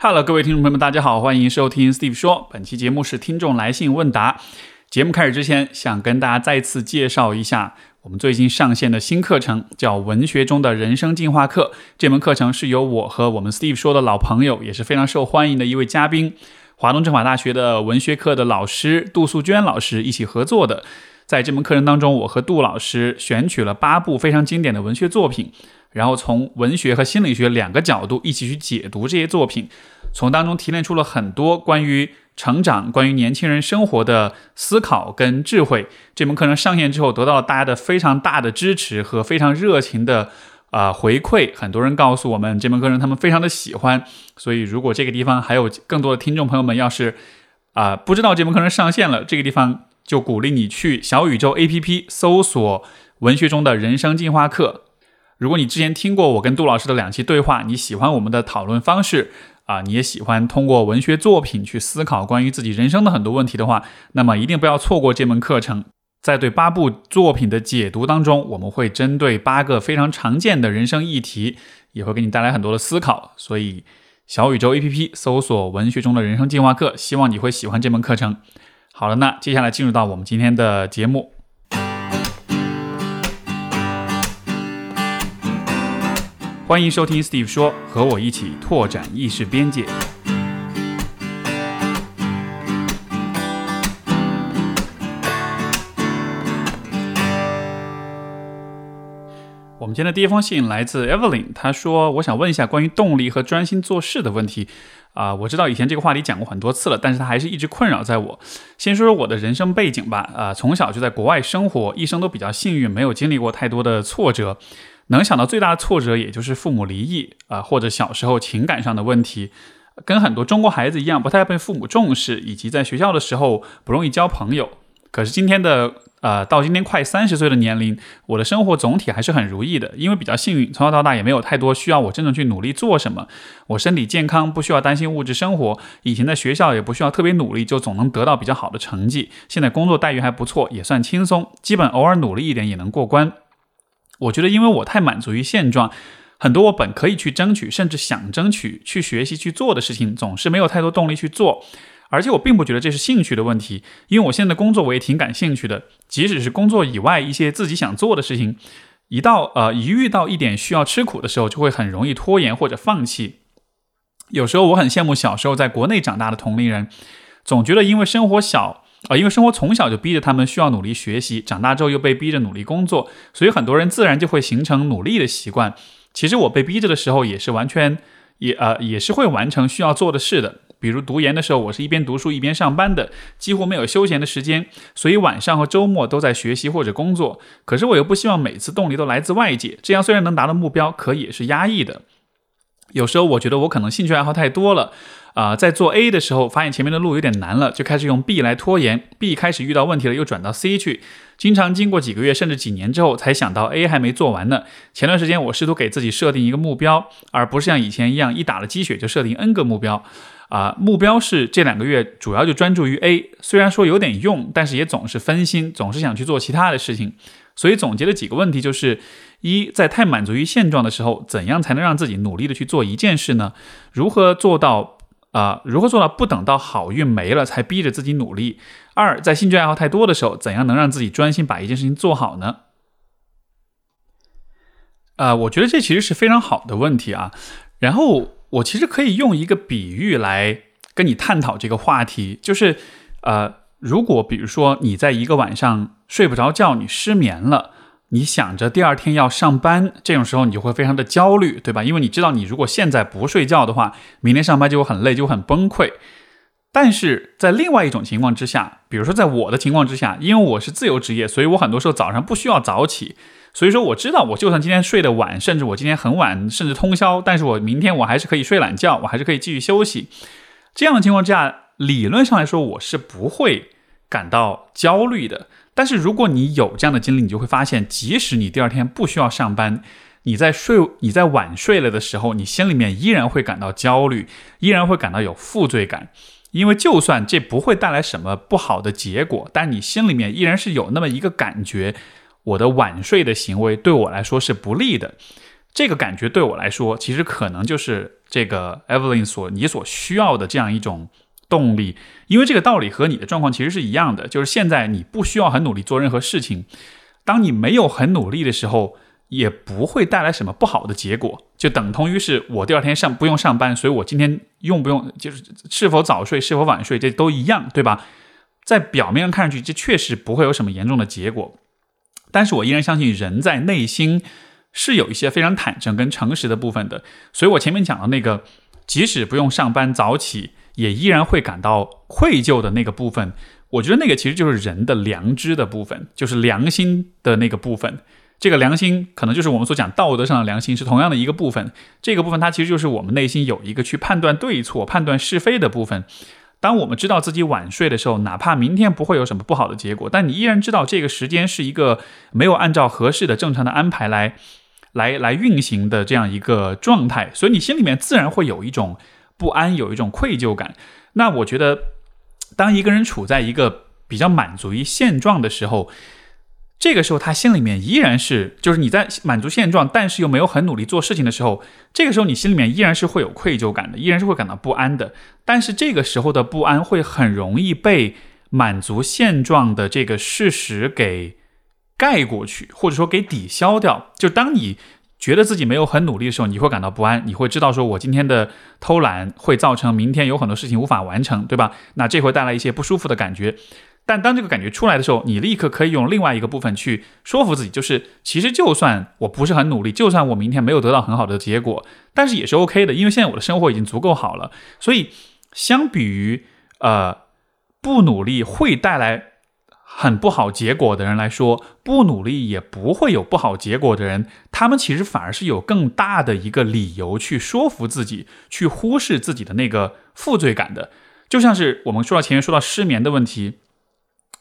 Hello，各位听众朋友们，大家好，欢迎收听 Steve 说。本期节目是听众来信问答。节目开始之前，想跟大家再次介绍一下我们最近上线的新课程，叫《文学中的人生进化课》。这门课程是由我和我们 Steve 说的老朋友，也是非常受欢迎的一位嘉宾，华东政法大学的文学课的老师杜素娟老师一起合作的。在这门课程当中，我和杜老师选取了八部非常经典的文学作品。然后从文学和心理学两个角度一起去解读这些作品，从当中提炼出了很多关于成长、关于年轻人生活的思考跟智慧。这门课程上线之后，得到了大家的非常大的支持和非常热情的啊回馈。很多人告诉我们这门课程他们非常的喜欢。所以如果这个地方还有更多的听众朋友们，要是啊不知道这门课程上线了，这个地方就鼓励你去小宇宙 APP 搜索“文学中的人生进化课”。如果你之前听过我跟杜老师的两期对话，你喜欢我们的讨论方式啊，你也喜欢通过文学作品去思考关于自己人生的很多问题的话，那么一定不要错过这门课程。在对八部作品的解读当中，我们会针对八个非常常见的人生议题，也会给你带来很多的思考。所以，小宇宙 APP 搜索“文学中的人生进化课”，希望你会喜欢这门课程。好了，那接下来进入到我们今天的节目。欢迎收听 Steve 说，和我一起拓展意识边界。我们今天的第一封信来自 Evelyn，他说：“我想问一下关于动力和专心做事的问题。啊，我知道以前这个话题讲过很多次了，但是他还是一直困扰在我。先说说我的人生背景吧。啊，从小就在国外生活，一生都比较幸运，没有经历过太多的挫折。”能想到最大的挫折，也就是父母离异啊，或者小时候情感上的问题，跟很多中国孩子一样，不太被父母重视，以及在学校的时候不容易交朋友。可是今天的呃，到今天快三十岁的年龄，我的生活总体还是很如意的，因为比较幸运，从小到大也没有太多需要我真正去努力做什么。我身体健康，不需要担心物质生活。以前在学校也不需要特别努力，就总能得到比较好的成绩。现在工作待遇还不错，也算轻松，基本偶尔努力一点也能过关。我觉得，因为我太满足于现状，很多我本可以去争取，甚至想争取、去学习、去做的事情，总是没有太多动力去做。而且我并不觉得这是兴趣的问题，因为我现在的工作我也挺感兴趣的。即使是工作以外一些自己想做的事情，一到呃一遇到一点需要吃苦的时候，就会很容易拖延或者放弃。有时候我很羡慕小时候在国内长大的同龄人，总觉得因为生活小。啊，因为生活从小就逼着他们需要努力学习，长大之后又被逼着努力工作，所以很多人自然就会形成努力的习惯。其实我被逼着的时候，也是完全也呃也是会完成需要做的事的。比如读研的时候，我是一边读书一边上班的，几乎没有休闲的时间，所以晚上和周末都在学习或者工作。可是我又不希望每次动力都来自外界，这样虽然能达到目标，可也是压抑的。有时候我觉得我可能兴趣爱好太多了。啊，在做 A 的时候，发现前面的路有点难了，就开始用 B 来拖延。B 开始遇到问题了，又转到 C 去。经常经过几个月甚至几年之后，才想到 A 还没做完呢。前段时间我试图给自己设定一个目标，而不是像以前一样一打了鸡血就设定 N 个目标。啊，目标是这两个月主要就专注于 A，虽然说有点用，但是也总是分心，总是想去做其他的事情。所以总结了几个问题，就是一，在太满足于现状的时候，怎样才能让自己努力的去做一件事呢？如何做到？啊，如何做到不等到好运没了才逼着自己努力？二，在兴趣爱好太多的时候，怎样能让自己专心把一件事情做好呢？呃，我觉得这其实是非常好的问题啊。然后我其实可以用一个比喻来跟你探讨这个话题，就是呃，如果比如说你在一个晚上睡不着觉，你失眠了。你想着第二天要上班，这种时候你就会非常的焦虑，对吧？因为你知道，你如果现在不睡觉的话，明天上班就会很累，就会很崩溃。但是在另外一种情况之下，比如说在我的情况之下，因为我是自由职业，所以我很多时候早上不需要早起，所以说我知道，我就算今天睡得晚，甚至我今天很晚，甚至通宵，但是我明天我还是可以睡懒觉，我还是可以继续休息。这样的情况之下，理论上来说，我是不会感到焦虑的。但是如果你有这样的经历，你就会发现，即使你第二天不需要上班，你在睡、你在晚睡了的时候，你心里面依然会感到焦虑，依然会感到有负罪感。因为就算这不会带来什么不好的结果，但你心里面依然是有那么一个感觉：我的晚睡的行为对我来说是不利的。这个感觉对我来说，其实可能就是这个 Evelyn 所你所需要的这样一种动力，因为这个道理和你的状况其实是一样的，就是现在你不需要很努力做任何事情，当你没有很努力的时候，也不会带来什么不好的结果，就等同于是我第二天上不用上班，所以我今天用不用就是是否早睡是否晚睡，这都一样，对吧？在表面上看上去，这确实不会有什么严重的结果，但是我依然相信人在内心。是有一些非常坦诚跟诚实的部分的，所以我前面讲的那个，即使不用上班早起，也依然会感到愧疚的那个部分，我觉得那个其实就是人的良知的部分，就是良心的那个部分。这个良心可能就是我们所讲道德上的良心，是同样的一个部分。这个部分它其实就是我们内心有一个去判断对错、判断是非的部分。当我们知道自己晚睡的时候，哪怕明天不会有什么不好的结果，但你依然知道这个时间是一个没有按照合适的正常的安排来、来、来运行的这样一个状态，所以你心里面自然会有一种不安，有一种愧疚感。那我觉得，当一个人处在一个比较满足于现状的时候，这个时候，他心里面依然是，就是你在满足现状，但是又没有很努力做事情的时候，这个时候你心里面依然是会有愧疚感的，依然是会感到不安的。但是这个时候的不安会很容易被满足现状的这个事实给盖过去，或者说给抵消掉。就当你觉得自己没有很努力的时候，你会感到不安，你会知道说我今天的偷懒会造成明天有很多事情无法完成，对吧？那这会带来一些不舒服的感觉。但当这个感觉出来的时候，你立刻可以用另外一个部分去说服自己，就是其实就算我不是很努力，就算我明天没有得到很好的结果，但是也是 OK 的，因为现在我的生活已经足够好了。所以，相比于呃不努力会带来很不好结果的人来说，不努力也不会有不好结果的人，他们其实反而是有更大的一个理由去说服自己，去忽视自己的那个负罪感的。就像是我们说到前面说到失眠的问题。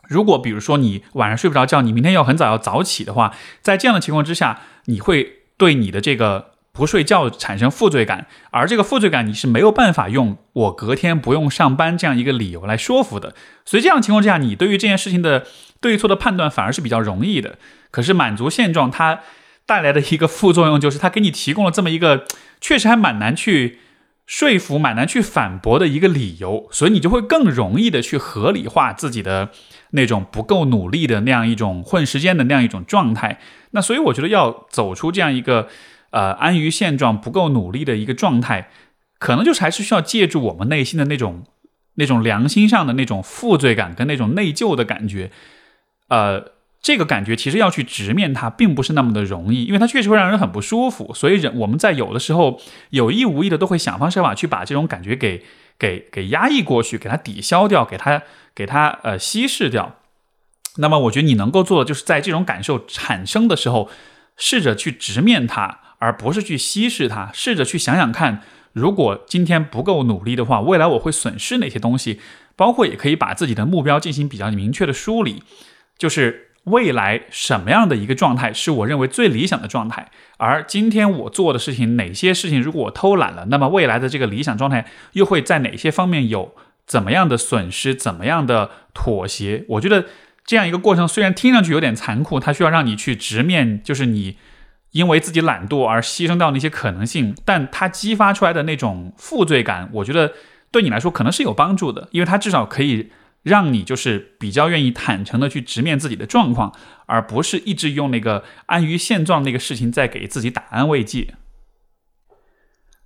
如果比如说你晚上睡不着觉，你明天要很早要早起的话，在这样的情况之下，你会对你的这个不睡觉产生负罪感，而这个负罪感你是没有办法用我隔天不用上班这样一个理由来说服的。所以这样情况之下，你对于这件事情的对错的判断反而是比较容易的。可是满足现状它带来的一个副作用就是，它给你提供了这么一个 确实还蛮难去。说服蛮难去反驳的一个理由，所以你就会更容易的去合理化自己的那种不够努力的那样一种混时间的那样一种状态。那所以我觉得要走出这样一个呃安于现状、不够努力的一个状态，可能就是还是需要借助我们内心的那种那种良心上的那种负罪感跟那种内疚的感觉，呃。这个感觉其实要去直面它，并不是那么的容易，因为它确实会让人很不舒服。所以人我们在有的时候有意无意的都会想方设法去把这种感觉给给给压抑过去，给它抵消掉，给它给它呃稀释掉。那么我觉得你能够做的就是在这种感受产生的时候，试着去直面它，而不是去稀释它。试着去想想看，如果今天不够努力的话，未来我会损失哪些东西？包括也可以把自己的目标进行比较明确的梳理，就是。未来什么样的一个状态是我认为最理想的状态？而今天我做的事情，哪些事情如果我偷懒了，那么未来的这个理想状态又会在哪些方面有怎么样的损失、怎么样的妥协？我觉得这样一个过程虽然听上去有点残酷，它需要让你去直面，就是你因为自己懒惰而牺牲掉那些可能性，但它激发出来的那种负罪感，我觉得对你来说可能是有帮助的，因为它至少可以。让你就是比较愿意坦诚的去直面自己的状况，而不是一直用那个安于现状那个事情在给自己打安慰剂。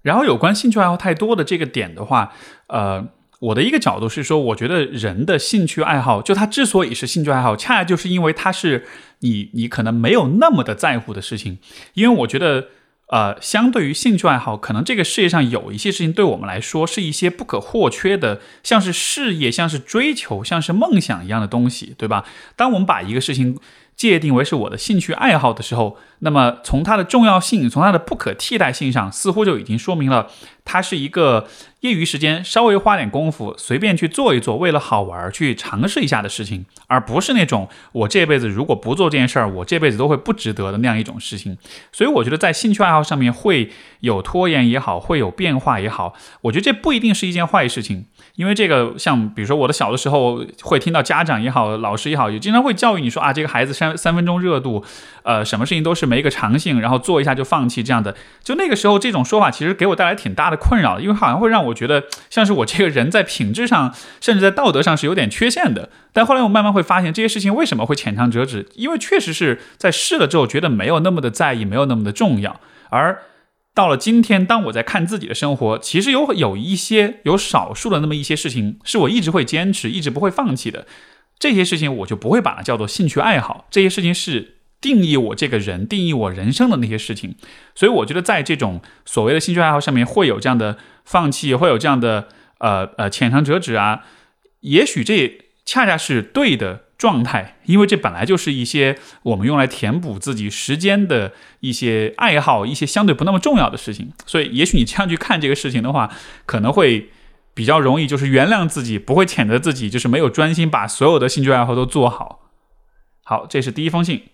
然后有关兴趣爱好太多的这个点的话，呃，我的一个角度是说，我觉得人的兴趣爱好，就它之所以是兴趣爱好，恰恰就是因为它是你你可能没有那么的在乎的事情，因为我觉得。呃，相对于兴趣爱好，可能这个世界上有一些事情对我们来说是一些不可或缺的，像是事业、像是追求、像是梦想一样的东西，对吧？当我们把一个事情界定为是我的兴趣爱好的时候，那么从它的重要性、从它的不可替代性上，似乎就已经说明了它是一个业余时间稍微花点功夫，随便去做一做，为了好玩去尝试一下的事情，而不是那种我这辈子如果不做这件事儿，我这辈子都会不值得的那样一种事情。所以我觉得在兴趣爱好上面会有拖延也好，会有变化也好，我觉得这不一定是一件坏事情。因为这个，像比如说我的小的时候，会听到家长也好，老师也好，也经常会教育你说啊，这个孩子三三分钟热度，呃，什么事情都是没一个长性，然后做一下就放弃这样的。就那个时候，这种说法其实给我带来挺大的困扰，因为好像会让我觉得像是我这个人在品质上，甚至在道德上是有点缺陷的。但后来我慢慢会发现，这些事情为什么会浅尝辄止？因为确实是在试了之后，觉得没有那么的在意，没有那么的重要，而。到了今天，当我在看自己的生活，其实有有一些有少数的那么一些事情，是我一直会坚持、一直不会放弃的。这些事情我就不会把它叫做兴趣爱好。这些事情是定义我这个人、定义我人生的那些事情。所以我觉得，在这种所谓的兴趣爱好上面，会有这样的放弃，会有这样的呃呃浅尝辄止啊。也许这恰恰是对的。状态，因为这本来就是一些我们用来填补自己时间的一些爱好，一些相对不那么重要的事情。所以，也许你这样去看这个事情的话，可能会比较容易，就是原谅自己，不会谴责自己，就是没有专心把所有的兴趣爱好都做好。好，这是第一封信。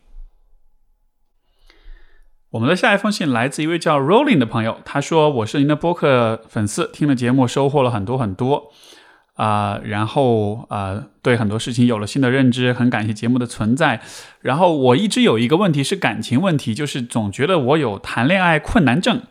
我们的下一封信来自一位叫 Rolling 的朋友，他说：“我是您的播客粉丝，听了节目收获了很多很多。”啊，然后啊，对很多事情有了新的认知，很感谢节目的存在。然后我一直有一个问题是感情问题，就是总觉得我有谈恋爱困难症。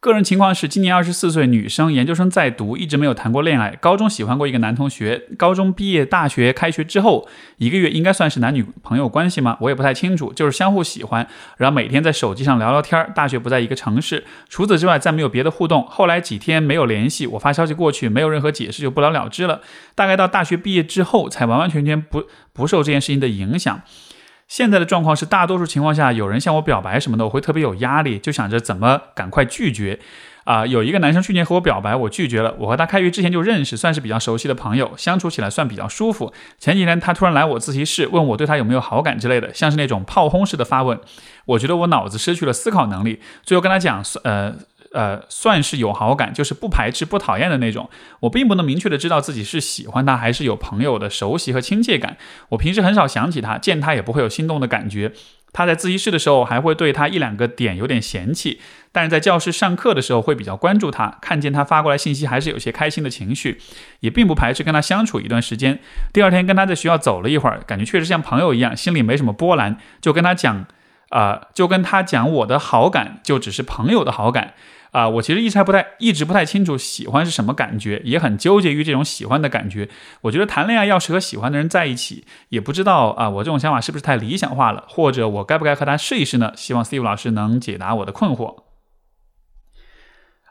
个人情况是，今年二十四岁，女生，研究生在读，一直没有谈过恋爱。高中喜欢过一个男同学，高中毕业，大学开学之后一个月，应该算是男女朋友关系吗？我也不太清楚，就是相互喜欢，然后每天在手机上聊聊天。大学不在一个城市，除此之外再没有别的互动。后来几天没有联系，我发消息过去，没有任何解释，就不了了之了。大概到大学毕业之后，才完完全全不不受这件事情的影响。现在的状况是，大多数情况下，有人向我表白什么的，我会特别有压力，就想着怎么赶快拒绝。啊，有一个男生去年和我表白，我拒绝了。我和他开学之前就认识，算是比较熟悉的朋友，相处起来算比较舒服。前几天他突然来我自习室，问我对他有没有好感之类的，像是那种炮轰式的发问。我觉得我脑子失去了思考能力，最后跟他讲，呃。呃，算是有好感，就是不排斥、不讨厌的那种。我并不能明确的知道自己是喜欢他，还是有朋友的熟悉和亲切感。我平时很少想起他，见他也不会有心动的感觉。他在自习室的时候，还会对他一两个点有点嫌弃，但是在教室上课的时候会比较关注他。看见他发过来信息，还是有些开心的情绪，也并不排斥跟他相处一段时间。第二天跟他在学校走了一会儿，感觉确实像朋友一样，心里没什么波澜，就跟他讲，啊，就跟他讲我的好感，就只是朋友的好感。啊，我其实一直还不太，一直不太清楚喜欢是什么感觉，也很纠结于这种喜欢的感觉。我觉得谈恋爱要是和喜欢的人在一起，也不知道啊，我这种想法是不是太理想化了，或者我该不该和他试一试呢？希望 Steve 老师能解答我的困惑。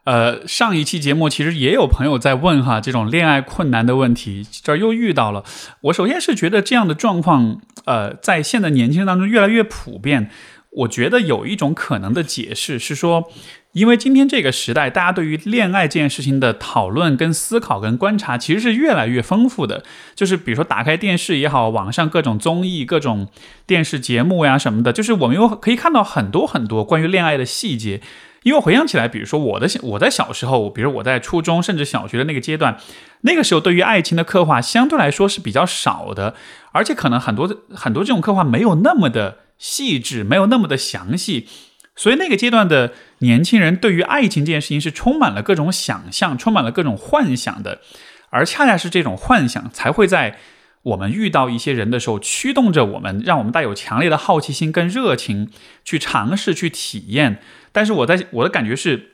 呃，上一期节目其实也有朋友在问哈，这种恋爱困难的问题，这儿又遇到了。我首先是觉得这样的状况，呃，在现在年轻人当中越来越普遍。我觉得有一种可能的解释是说。因为今天这个时代，大家对于恋爱这件事情的讨论、跟思考、跟观察，其实是越来越丰富的。就是比如说，打开电视也好，网上各种综艺、各种电视节目呀什么的，就是我们又可以看到很多很多关于恋爱的细节。因为回想起来，比如说我的我在小时候，比如我在初中甚至小学的那个阶段，那个时候对于爱情的刻画相对来说是比较少的，而且可能很多很多这种刻画没有那么的细致，没有那么的详细。所以那个阶段的年轻人对于爱情这件事情是充满了各种想象，充满了各种幻想的，而恰恰是这种幻想才会在我们遇到一些人的时候驱动着我们，让我们带有强烈的好奇心跟热情去尝试去体验。但是我在我的感觉是，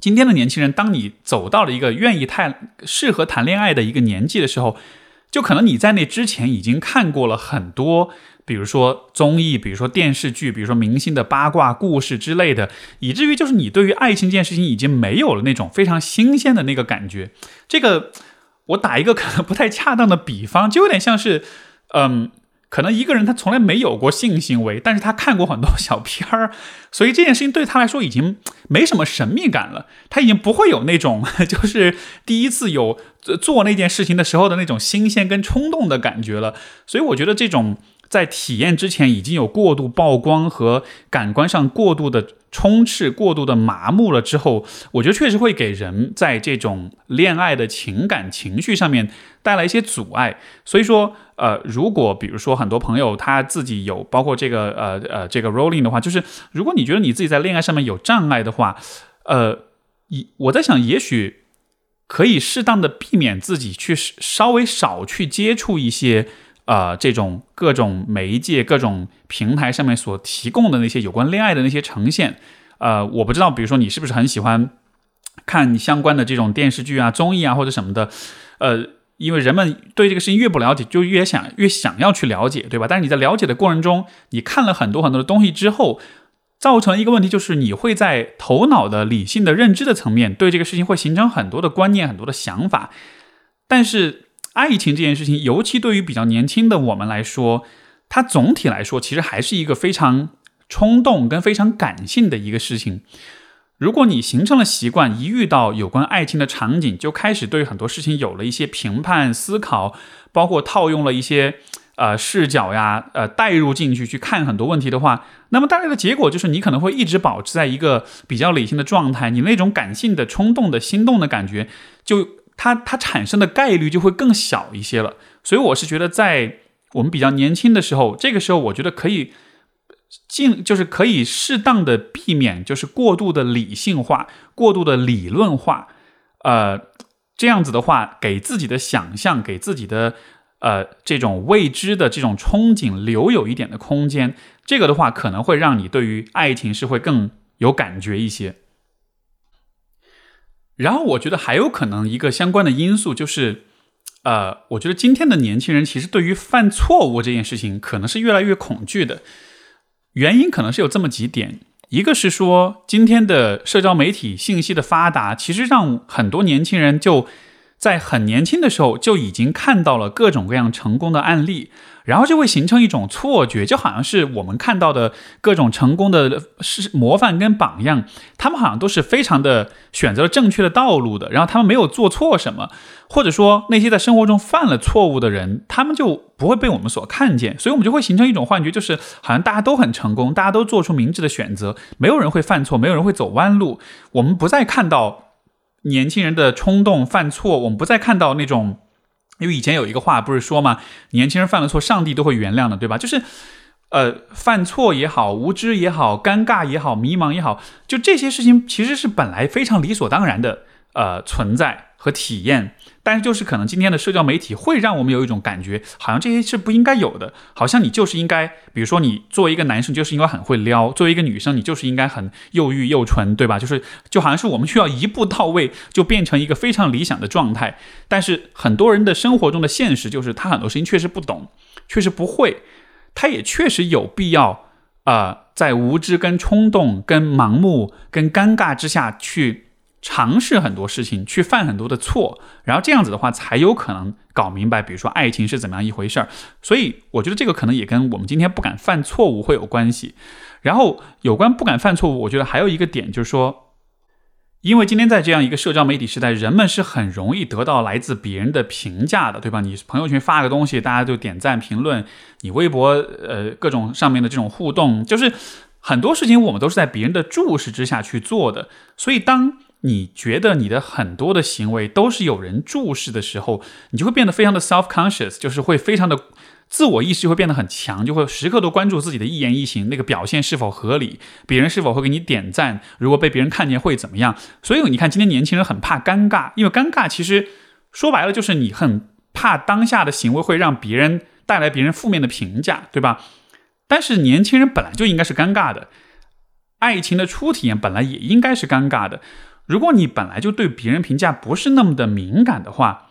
今天的年轻人，当你走到了一个愿意谈适合谈恋爱的一个年纪的时候，就可能你在那之前已经看过了很多。比如说综艺，比如说电视剧，比如说明星的八卦故事之类的，以至于就是你对于爱情这件事情已经没有了那种非常新鲜的那个感觉。这个我打一个可能不太恰当的比方，就有点像是，嗯，可能一个人他从来没有过性行为，但是他看过很多小片儿，所以这件事情对他来说已经没什么神秘感了。他已经不会有那种 就是第一次有做那件事情的时候的那种新鲜跟冲动的感觉了。所以我觉得这种。在体验之前已经有过度曝光和感官上过度的充斥、过度的麻木了之后，我觉得确实会给人在这种恋爱的情感情绪上面带来一些阻碍。所以说，呃，如果比如说很多朋友他自己有包括这个呃呃这个 rolling 的话，就是如果你觉得你自己在恋爱上面有障碍的话，呃，一我在想，也许可以适当的避免自己去稍微少去接触一些。呃，这种各种媒介、各种平台上面所提供的那些有关恋爱的那些呈现，呃，我不知道，比如说你是不是很喜欢看相关的这种电视剧啊、综艺啊或者什么的，呃，因为人们对这个事情越不了解，就越想越想要去了解，对吧？但是你在了解的过程中，你看了很多很多的东西之后，造成一个问题，就是你会在头脑的理性的认知的层面对这个事情会形成很多的观念、很多的想法，但是。爱情这件事情，尤其对于比较年轻的我们来说，它总体来说其实还是一个非常冲动跟非常感性的一个事情。如果你形成了习惯，一遇到有关爱情的场景，就开始对很多事情有了一些评判思考，包括套用了一些呃视角呀，呃带入进去去看很多问题的话，那么带来的结果就是你可能会一直保持在一个比较理性的状态，你那种感性的冲动的心动的感觉就。它它产生的概率就会更小一些了，所以我是觉得在我们比较年轻的时候，这个时候我觉得可以尽就是可以适当的避免就是过度的理性化、过度的理论化，呃，这样子的话，给自己的想象、给自己的呃这种未知的这种憧憬留有一点的空间，这个的话可能会让你对于爱情是会更有感觉一些。然后我觉得还有可能一个相关的因素就是，呃，我觉得今天的年轻人其实对于犯错误这件事情可能是越来越恐惧的。原因可能是有这么几点，一个是说今天的社交媒体信息的发达，其实让很多年轻人就在很年轻的时候就已经看到了各种各样成功的案例。然后就会形成一种错觉，就好像是我们看到的各种成功的是模范跟榜样，他们好像都是非常的选择了正确的道路的，然后他们没有做错什么，或者说那些在生活中犯了错误的人，他们就不会被我们所看见，所以我们就会形成一种幻觉，就是好像大家都很成功，大家都做出明智的选择，没有人会犯错，没有人会走弯路，我们不再看到年轻人的冲动犯错，我们不再看到那种。因为以前有一个话不是说嘛，年轻人犯了错，上帝都会原谅的，对吧？就是，呃，犯错也好，无知也好，尴尬也好，迷茫也好，就这些事情其实是本来非常理所当然的，呃，存在和体验。但是就是可能今天的社交媒体会让我们有一种感觉，好像这些是不应该有的，好像你就是应该，比如说你作为一个男生就是应该很会撩，作为一个女生你就是应该很又欲又纯，对吧？就是就好像是我们需要一步到位就变成一个非常理想的状态。但是很多人的生活中的现实就是他很多事情确实不懂，确实不会，他也确实有必要啊，在无知、跟冲动、跟盲目、跟尴尬之下去。尝试很多事情，去犯很多的错，然后这样子的话，才有可能搞明白，比如说爱情是怎么样一回事儿。所以我觉得这个可能也跟我们今天不敢犯错误会有关系。然后有关不敢犯错误，我觉得还有一个点就是说，因为今天在这样一个社交媒体时代，人们是很容易得到来自别人的评价的，对吧？你朋友圈发个东西，大家就点赞评论；你微博呃各种上面的这种互动，就是很多事情我们都是在别人的注视之下去做的。所以当你觉得你的很多的行为都是有人注视的时候，你就会变得非常的 self conscious，就是会非常的自我意识会变得很强，就会时刻都关注自己的一言一行，那个表现是否合理，别人是否会给你点赞，如果被别人看见会怎么样？所以你看，今天年轻人很怕尴尬，因为尴尬其实说白了就是你很怕当下的行为会让别人带来别人负面的评价，对吧？但是年轻人本来就应该是尴尬的，爱情的初体验本来也应该是尴尬的。如果你本来就对别人评价不是那么的敏感的话，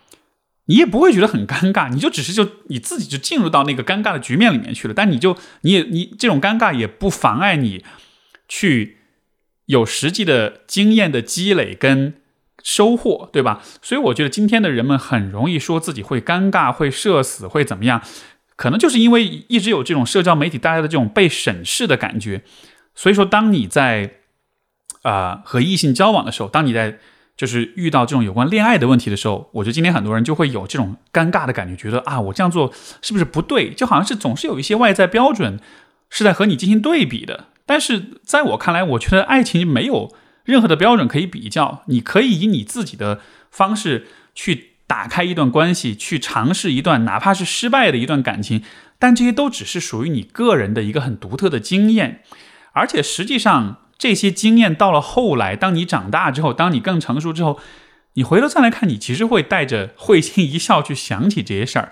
你也不会觉得很尴尬，你就只是就你自己就进入到那个尴尬的局面里面去了。但你就你也你这种尴尬也不妨碍你去有实际的经验的积累跟收获，对吧？所以我觉得今天的人们很容易说自己会尴尬、会社死、会怎么样，可能就是因为一直有这种社交媒体带来的这种被审视的感觉。所以说，当你在啊，和异性交往的时候，当你在就是遇到这种有关恋爱的问题的时候，我觉得今天很多人就会有这种尴尬的感觉，觉得啊，我这样做是不是不对？就好像是总是有一些外在标准是在和你进行对比的。但是在我看来，我觉得爱情没有任何的标准可以比较，你可以以你自己的方式去打开一段关系，去尝试一段哪怕是失败的一段感情，但这些都只是属于你个人的一个很独特的经验，而且实际上。这些经验到了后来，当你长大之后，当你更成熟之后，你回头再来看，你其实会带着会心一笑去想起这些事儿。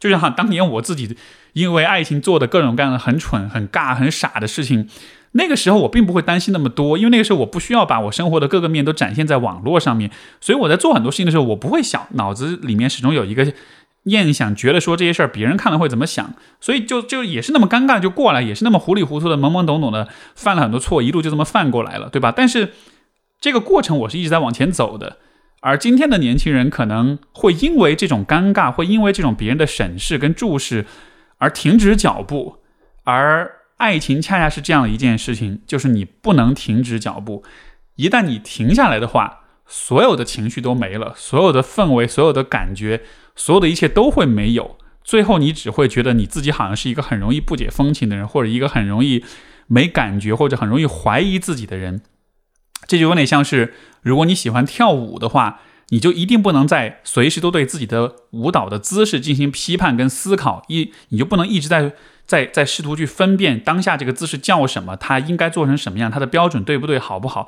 就像当年我自己因为爱情做的各种各样的很蠢、很尬、很傻的事情，那个时候我并不会担心那么多，因为那个时候我不需要把我生活的各个面都展现在网络上面，所以我在做很多事情的时候，我不会想，脑子里面始终有一个。念想觉得说这些事儿别人看了会怎么想，所以就就也是那么尴尬就过来，也是那么糊里糊涂的懵懵懂懂的犯了很多错，一路就这么犯过来了，对吧？但是这个过程我是一直在往前走的，而今天的年轻人可能会因为这种尴尬，会因为这种别人的审视跟注视而停止脚步，而爱情恰恰是这样的一件事情，就是你不能停止脚步，一旦你停下来的话。所有的情绪都没了，所有的氛围，所有的感觉，所有的一切都会没有。最后，你只会觉得你自己好像是一个很容易不解风情的人，或者一个很容易没感觉，或者很容易怀疑自己的人。这就有点像是，如果你喜欢跳舞的话，你就一定不能在随时都对自己的舞蹈的姿势进行批判跟思考，一你就不能一直在在在试图去分辨当下这个姿势叫什么，它应该做成什么样，它的标准对不对，好不好？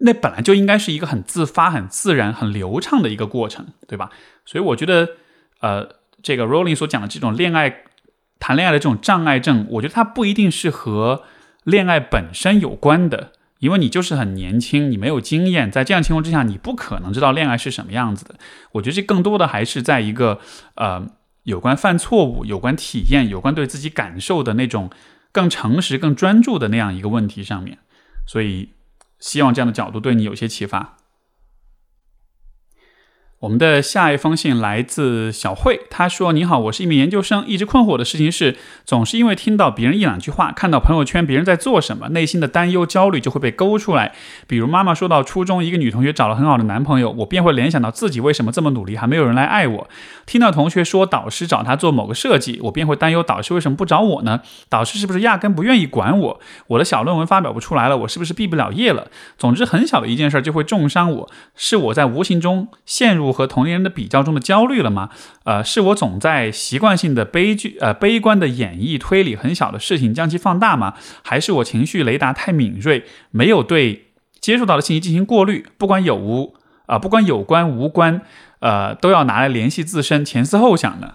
那本来就应该是一个很自发、很自然、很流畅的一个过程，对吧？所以我觉得，呃，这个 Rolling 所讲的这种恋爱、谈恋爱的这种障碍症，我觉得它不一定是和恋爱本身有关的，因为你就是很年轻，你没有经验，在这样情况之下，你不可能知道恋爱是什么样子的。我觉得这更多的还是在一个呃，有关犯错误、有关体验、有关对自己感受的那种更诚实、更专注的那样一个问题上面，所以。希望这样的角度对你有些启发。我们的下一封信来自小慧，她说：“你好，我是一名研究生，一直困惑的事情是，总是因为听到别人一两句话，看到朋友圈别人在做什么，内心的担忧、焦虑就会被勾出来。比如妈妈说到初中一个女同学找了很好的男朋友，我便会联想到自己为什么这么努力还没有人来爱我。听到同学说导师找他做某个设计，我便会担忧导师为什么不找我呢？导师是不是压根不愿意管我？我的小论文发表不出来了，我是不是毕不了业了？总之，很小的一件事就会重伤我，是我在无形中陷入。”和同龄人的比较中的焦虑了吗？呃，是我总在习惯性的悲剧呃悲观的演绎推理很小的事情将其放大吗？还是我情绪雷达太敏锐，没有对接触到的信息进行过滤？不管有无啊，不管有关无关，呃，都要拿来联系自身，前思后想呢？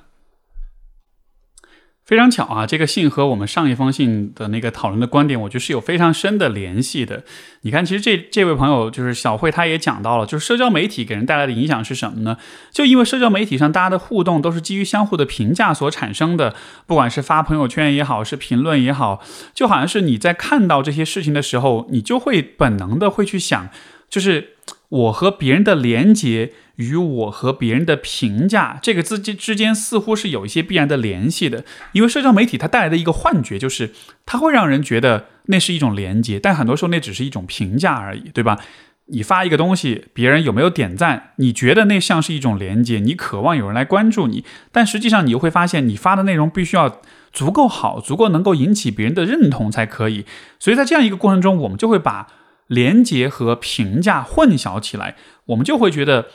非常巧啊，这个信和我们上一封信的那个讨论的观点，我觉得是有非常深的联系的。你看，其实这这位朋友就是小慧，他也讲到了，就是社交媒体给人带来的影响是什么呢？就因为社交媒体上大家的互动都是基于相互的评价所产生的，不管是发朋友圈也好，是评论也好，就好像是你在看到这些事情的时候，你就会本能的会去想，就是我和别人的连接。与我和别人的评价，这个之间之间似乎是有一些必然的联系的，因为社交媒体它带来的一个幻觉就是，它会让人觉得那是一种连接，但很多时候那只是一种评价而已，对吧？你发一个东西，别人有没有点赞，你觉得那像是一种连接，你渴望有人来关注你，但实际上你又会发现，你发的内容必须要足够好，足够能够引起别人的认同才可以。所以在这样一个过程中，我们就会把连接和评价混淆起来，我们就会觉得。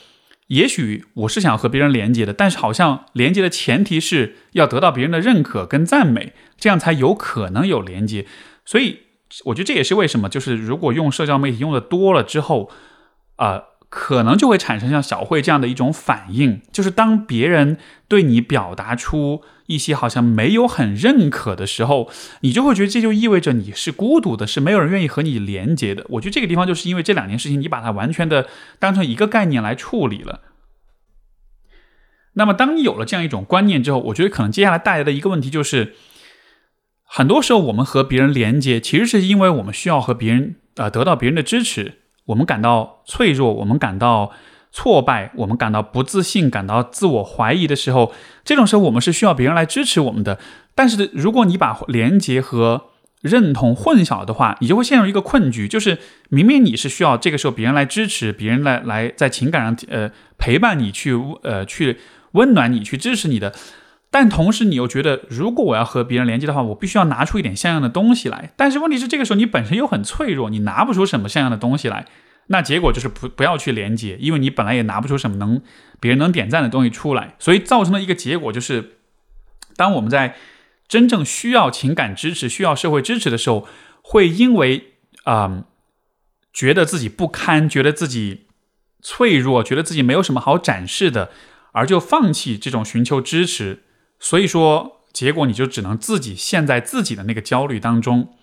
也许我是想和别人连接的，但是好像连接的前提是要得到别人的认可跟赞美，这样才有可能有连接。所以我觉得这也是为什么，就是如果用社交媒体用的多了之后，啊，可能就会产生像小慧这样的一种反应，就是当别人对你表达出一些好像没有很认可的时候，你就会觉得这就意味着你是孤独的，是没有人愿意和你连接的。我觉得这个地方就是因为这两件事情，你把它完全的当成一个概念来处理了。那么，当你有了这样一种观念之后，我觉得可能接下来带来的一个问题就是，很多时候我们和别人连接，其实是因为我们需要和别人呃得到别人的支持，我们感到脆弱，我们感到挫败，我们感到不自信，感到自我怀疑的时候，这种时候我们是需要别人来支持我们的。但是，如果你把连接和认同混淆的话，你就会陷入一个困局，就是明明你是需要这个时候别人来支持，别人来来在情感上呃陪伴你去呃去温暖你去支持你的，但同时你又觉得如果我要和别人连接的话，我必须要拿出一点像样的东西来。但是问题是这个时候你本身又很脆弱，你拿不出什么像样的东西来，那结果就是不不要去连接，因为你本来也拿不出什么能别人能点赞的东西出来，所以造成的一个结果就是，当我们在。真正需要情感支持、需要社会支持的时候，会因为啊觉得自己不堪、觉得自己脆弱、觉得自己没有什么好展示的，而就放弃这种寻求支持。所以说，结果你就只能自己陷在自己的那个焦虑当中。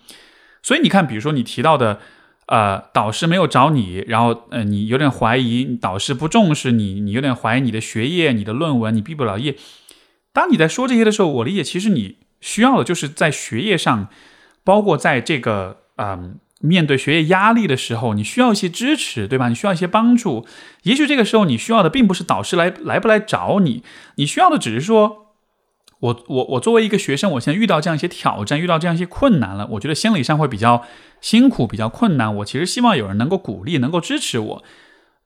所以你看，比如说你提到的，呃，导师没有找你，然后呃，你有点怀疑导师不重视你，你有点怀疑你的学业、你的论文，你毕不了业。当你在说这些的时候，我理解其实你。需要的就是在学业上，包括在这个嗯面对学业压力的时候，你需要一些支持，对吧？你需要一些帮助。也许这个时候你需要的并不是导师来来不来找你，你需要的只是说，我我我作为一个学生，我现在遇到这样一些挑战，遇到这样一些困难了，我觉得心理上会比较辛苦，比较困难。我其实希望有人能够鼓励，能够支持我。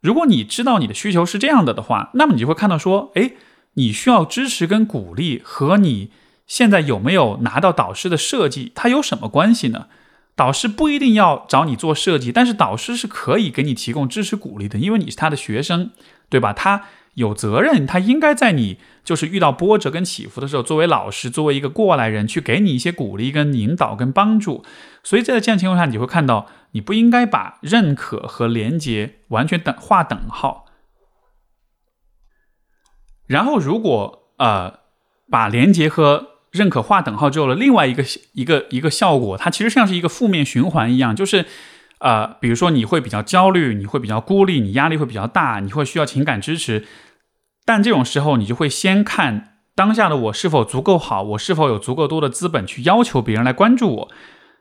如果你知道你的需求是这样的的话，那么你就会看到说，哎，你需要支持跟鼓励和你。现在有没有拿到导师的设计？它有什么关系呢？导师不一定要找你做设计，但是导师是可以给你提供支持鼓励的，因为你是他的学生，对吧？他有责任，他应该在你就是遇到波折跟起伏的时候，作为老师，作为一个过来人，去给你一些鼓励、跟引导、跟帮助。所以在这样情况下，你会看到，你不应该把认可和连接完全等划等号。然后，如果呃把连接和认可划等号之后的另外一个一个一个效果，它其实像是一个负面循环一样，就是，呃，比如说你会比较焦虑，你会比较孤立，你压力会比较大，你会需要情感支持，但这种时候你就会先看当下的我是否足够好，我是否有足够多的资本去要求别人来关注我。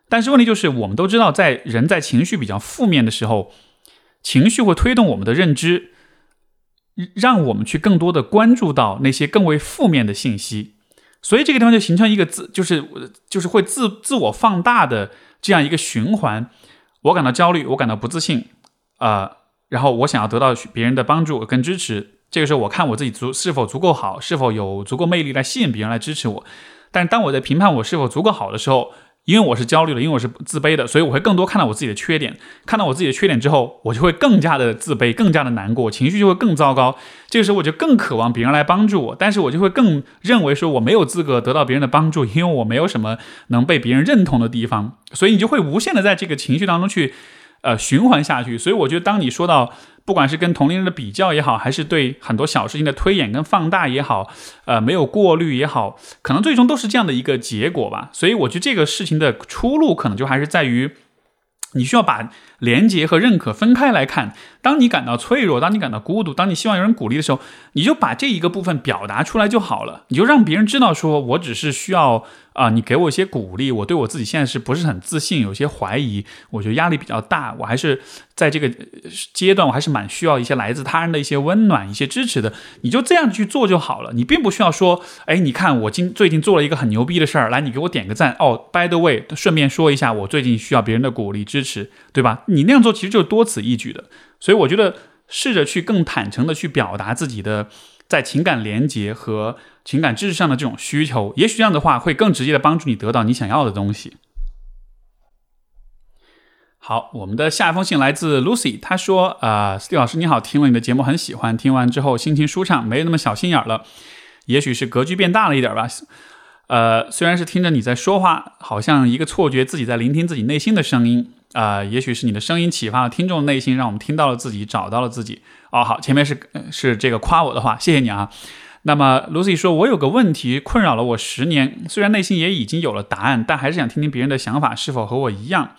但是问题就是，我们都知道，在人在情绪比较负面的时候，情绪会推动我们的认知，让我们去更多的关注到那些更为负面的信息。所以这个地方就形成一个自，就是就是会自自我放大的这样一个循环。我感到焦虑，我感到不自信，啊，然后我想要得到别人的帮助跟支持。这个时候，我看我自己足是否足够好，是否有足够魅力来吸引别人来支持我。但当我在评判我是否足够好的时候，因为我是焦虑的，因为我是自卑的，所以我会更多看到我自己的缺点。看到我自己的缺点之后，我就会更加的自卑，更加的难过，情绪就会更糟糕。这个时候，我就更渴望别人来帮助我，但是我就会更认为说我没有资格得到别人的帮助，因为我没有什么能被别人认同的地方。所以你就会无限的在这个情绪当中去，呃，循环下去。所以我觉得，当你说到。不管是跟同龄人的比较也好，还是对很多小事情的推演跟放大也好，呃，没有过滤也好，可能最终都是这样的一个结果吧。所以我觉得这个事情的出路，可能就还是在于。你需要把连接和认可分开来看。当你感到脆弱，当你感到孤独，当你希望有人鼓励的时候，你就把这一个部分表达出来就好了。你就让别人知道，说我只是需要啊，你给我一些鼓励。我对我自己现在是不是很自信，有些怀疑，我觉得压力比较大。我还是在这个阶段，我还是蛮需要一些来自他人的一些温暖、一些支持的。你就这样去做就好了。你并不需要说，哎，你看我今最近做了一个很牛逼的事儿，来，你给我点个赞。哦，by the way，顺便说一下，我最近需要别人的鼓励支持，对吧？你那样做其实就是多此一举的。所以我觉得，试着去更坦诚的去表达自己的在情感连接和情感知识上的这种需求，也许这样的话会更直接的帮助你得到你想要的东西。好，我们的下一封信来自 Lucy，她说：“啊，Steve 老师你好，听了你的节目很喜欢，听完之后心情舒畅，没有那么小心眼了，也许是格局变大了一点吧。呃，虽然是听着你在说话，好像一个错觉，自己在聆听自己内心的声音。”啊，也许是你的声音启发了听众内心，让我们听到了自己，找到了自己。哦，好，前面是是这个夸我的话，谢谢你啊。那么 Lucy 说，我有个问题困扰了我十年，虽然内心也已经有了答案，但还是想听听别人的想法是否和我一样。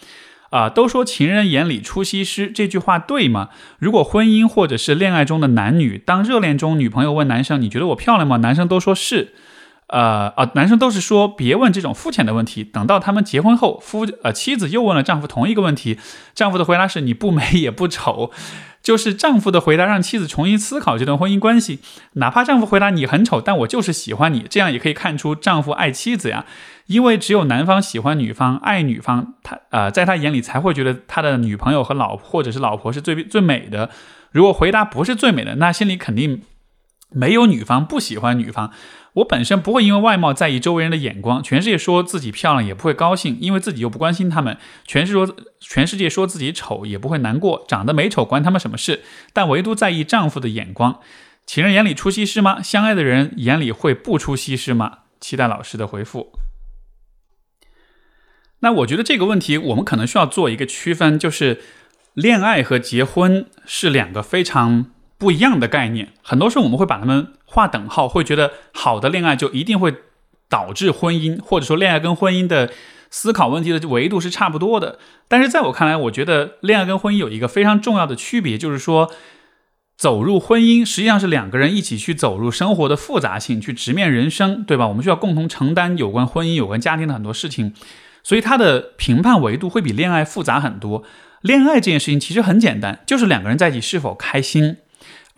啊，都说情人眼里出西施，这句话对吗？如果婚姻或者是恋爱中的男女，当热恋中女朋友问男生，你觉得我漂亮吗？男生都说是。呃啊，男生都是说别问这种肤浅的问题。等到他们结婚后，夫呃妻子又问了丈夫同一个问题，丈夫的回答是你不美也不丑。就是丈夫的回答让妻子重新思考这段婚姻关系，哪怕丈夫回答你很丑，但我就是喜欢你，这样也可以看出丈夫爱妻子呀。因为只有男方喜欢女方，爱女方，他呃，在他眼里才会觉得他的女朋友和老婆或者是老婆是最最美的。如果回答不是最美的，那心里肯定没有女方不喜欢女方。我本身不会因为外貌在意周围人的眼光，全世界说自己漂亮也不会高兴，因为自己又不关心他们。全是说全世界说自己丑也不会难过，长得美丑关他们什么事？但唯独在意丈夫的眼光。情人眼里出西施吗？相爱的人眼里会不出西施吗？期待老师的回复。那我觉得这个问题我们可能需要做一个区分，就是恋爱和结婚是两个非常。不一样的概念，很多时候我们会把它们划等号，会觉得好的恋爱就一定会导致婚姻，或者说恋爱跟婚姻的思考问题的维度是差不多的。但是在我看来，我觉得恋爱跟婚姻有一个非常重要的区别，就是说走入婚姻实际上是两个人一起去走入生活的复杂性，去直面人生，对吧？我们需要共同承担有关婚姻、有关家庭的很多事情，所以它的评判维度会比恋爱复杂很多。恋爱这件事情其实很简单，就是两个人在一起是否开心。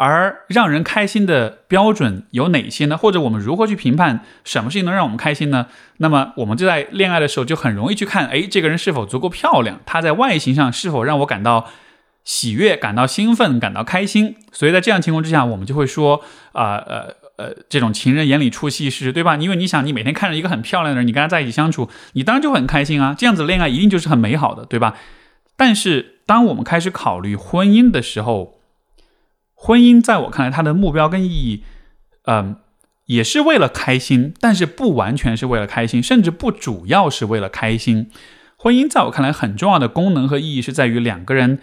而让人开心的标准有哪些呢？或者我们如何去评判什么事情能让我们开心呢？那么我们就在恋爱的时候就很容易去看，哎，这个人是否足够漂亮？他在外形上是否让我感到喜悦、感到兴奋、感到开心？所以在这样情况之下，我们就会说，啊呃呃，这种情人眼里出西施，对吧？因为你想，你每天看着一个很漂亮的人，你跟他在一起相处，你当然就很开心啊。这样子恋爱一定就是很美好的，对吧？但是当我们开始考虑婚姻的时候，婚姻在我看来，它的目标跟意义，嗯，也是为了开心，但是不完全是为了开心，甚至不主要是为了开心。婚姻在我看来很重要的功能和意义是在于两个人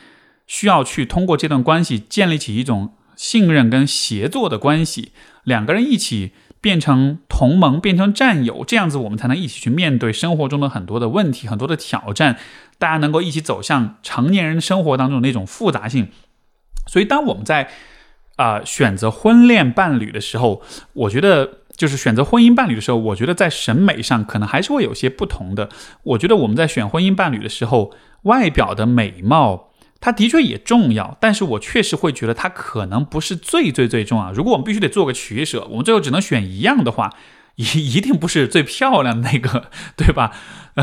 需要去通过这段关系建立起一种信任跟协作的关系，两个人一起变成同盟，变成战友，这样子我们才能一起去面对生活中的很多的问题、很多的挑战，大家能够一起走向成年人生活当中的那种复杂性。所以，当我们在啊选择婚恋伴侣的时候，我觉得就是选择婚姻伴侣的时候，我觉得在审美上可能还是会有些不同的。我觉得我们在选婚姻伴侣的时候，外表的美貌，它的确也重要，但是我确实会觉得它可能不是最最最重要。如果我们必须得做个取舍，我们最后只能选一样的话，一一定不是最漂亮的那个，对吧？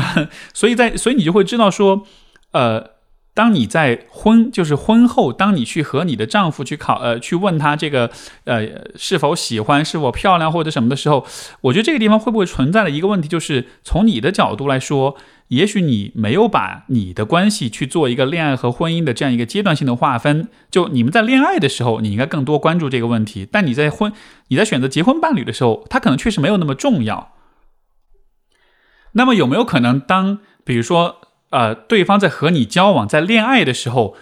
所以在所以你就会知道说，呃。当你在婚，就是婚后，当你去和你的丈夫去考，呃，去问他这个，呃，是否喜欢，是否漂亮或者什么的时候，我觉得这个地方会不会存在的一个问题，就是从你的角度来说，也许你没有把你的关系去做一个恋爱和婚姻的这样一个阶段性的划分。就你们在恋爱的时候，你应该更多关注这个问题，但你在婚，你在选择结婚伴侣的时候，他可能确实没有那么重要。那么有没有可能，当比如说？呃，对方在和你交往、在恋爱的时候，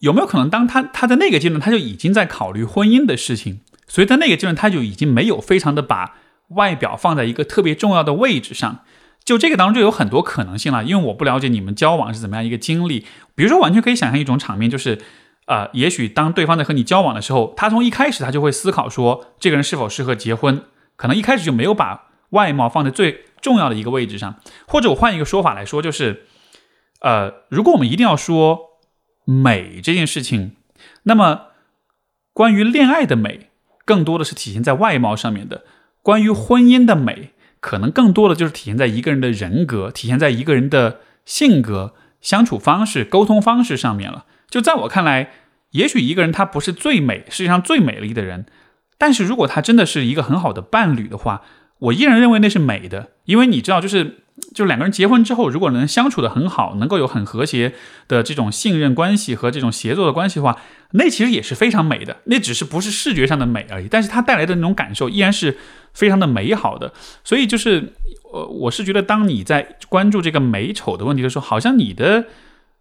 有没有可能，当他他在那个阶段，他就已经在考虑婚姻的事情，所以在那个阶段，他就已经没有非常的把外表放在一个特别重要的位置上。就这个当中就有很多可能性了，因为我不了解你们交往是怎么样一个经历。比如说，完全可以想象一种场面，就是呃，也许当对方在和你交往的时候，他从一开始他就会思考说，这个人是否适合结婚，可能一开始就没有把外貌放在最重要的一个位置上。或者我换一个说法来说，就是。呃，如果我们一定要说美这件事情，那么关于恋爱的美，更多的是体现在外貌上面的；关于婚姻的美，可能更多的就是体现在一个人的人格，体现在一个人的性格、相处方式、沟通方式上面了。就在我看来，也许一个人他不是最美，世界上最美丽的人，但是如果他真的是一个很好的伴侣的话，我依然认为那是美的，因为你知道，就是。就两个人结婚之后，如果能相处的很好，能够有很和谐的这种信任关系和这种协作的关系的话，那其实也是非常美的。那只是不是视觉上的美而已，但是它带来的那种感受依然是非常的美好的。所以就是，呃，我是觉得，当你在关注这个美丑的问题的时候，好像你的，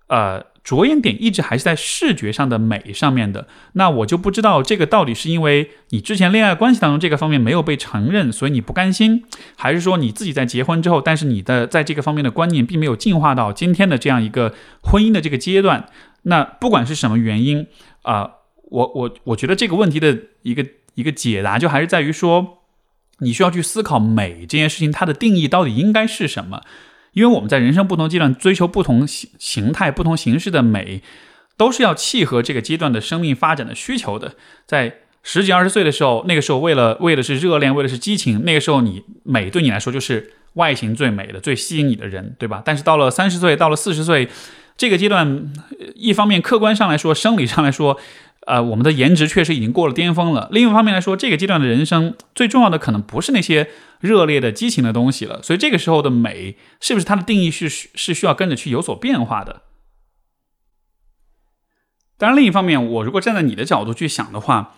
呃。着眼点一直还是在视觉上的美上面的，那我就不知道这个到底是因为你之前恋爱关系当中这个方面没有被承认，所以你不甘心，还是说你自己在结婚之后，但是你的在这个方面的观念并没有进化到今天的这样一个婚姻的这个阶段？那不管是什么原因啊，我我我觉得这个问题的一个一个解答就还是在于说，你需要去思考美这件事情它的定义到底应该是什么。因为我们在人生不同阶段追求不同形形态、不同形式的美，都是要契合这个阶段的生命发展的需求的。在十几二十岁的时候，那个时候为了为的是热恋，为的是激情，那个时候你美对你来说就是外形最美的、最吸引你的人，对吧？但是到了三十岁，到了四十岁，这个阶段，一方面客观上来说，生理上来说。呃，我们的颜值确实已经过了巅峰了。另一方面来说，这个阶段的人生最重要的可能不是那些热烈的激情的东西了。所以这个时候的美，是不是它的定义是是需要跟着去有所变化的？当然，另一方面，我如果站在你的角度去想的话，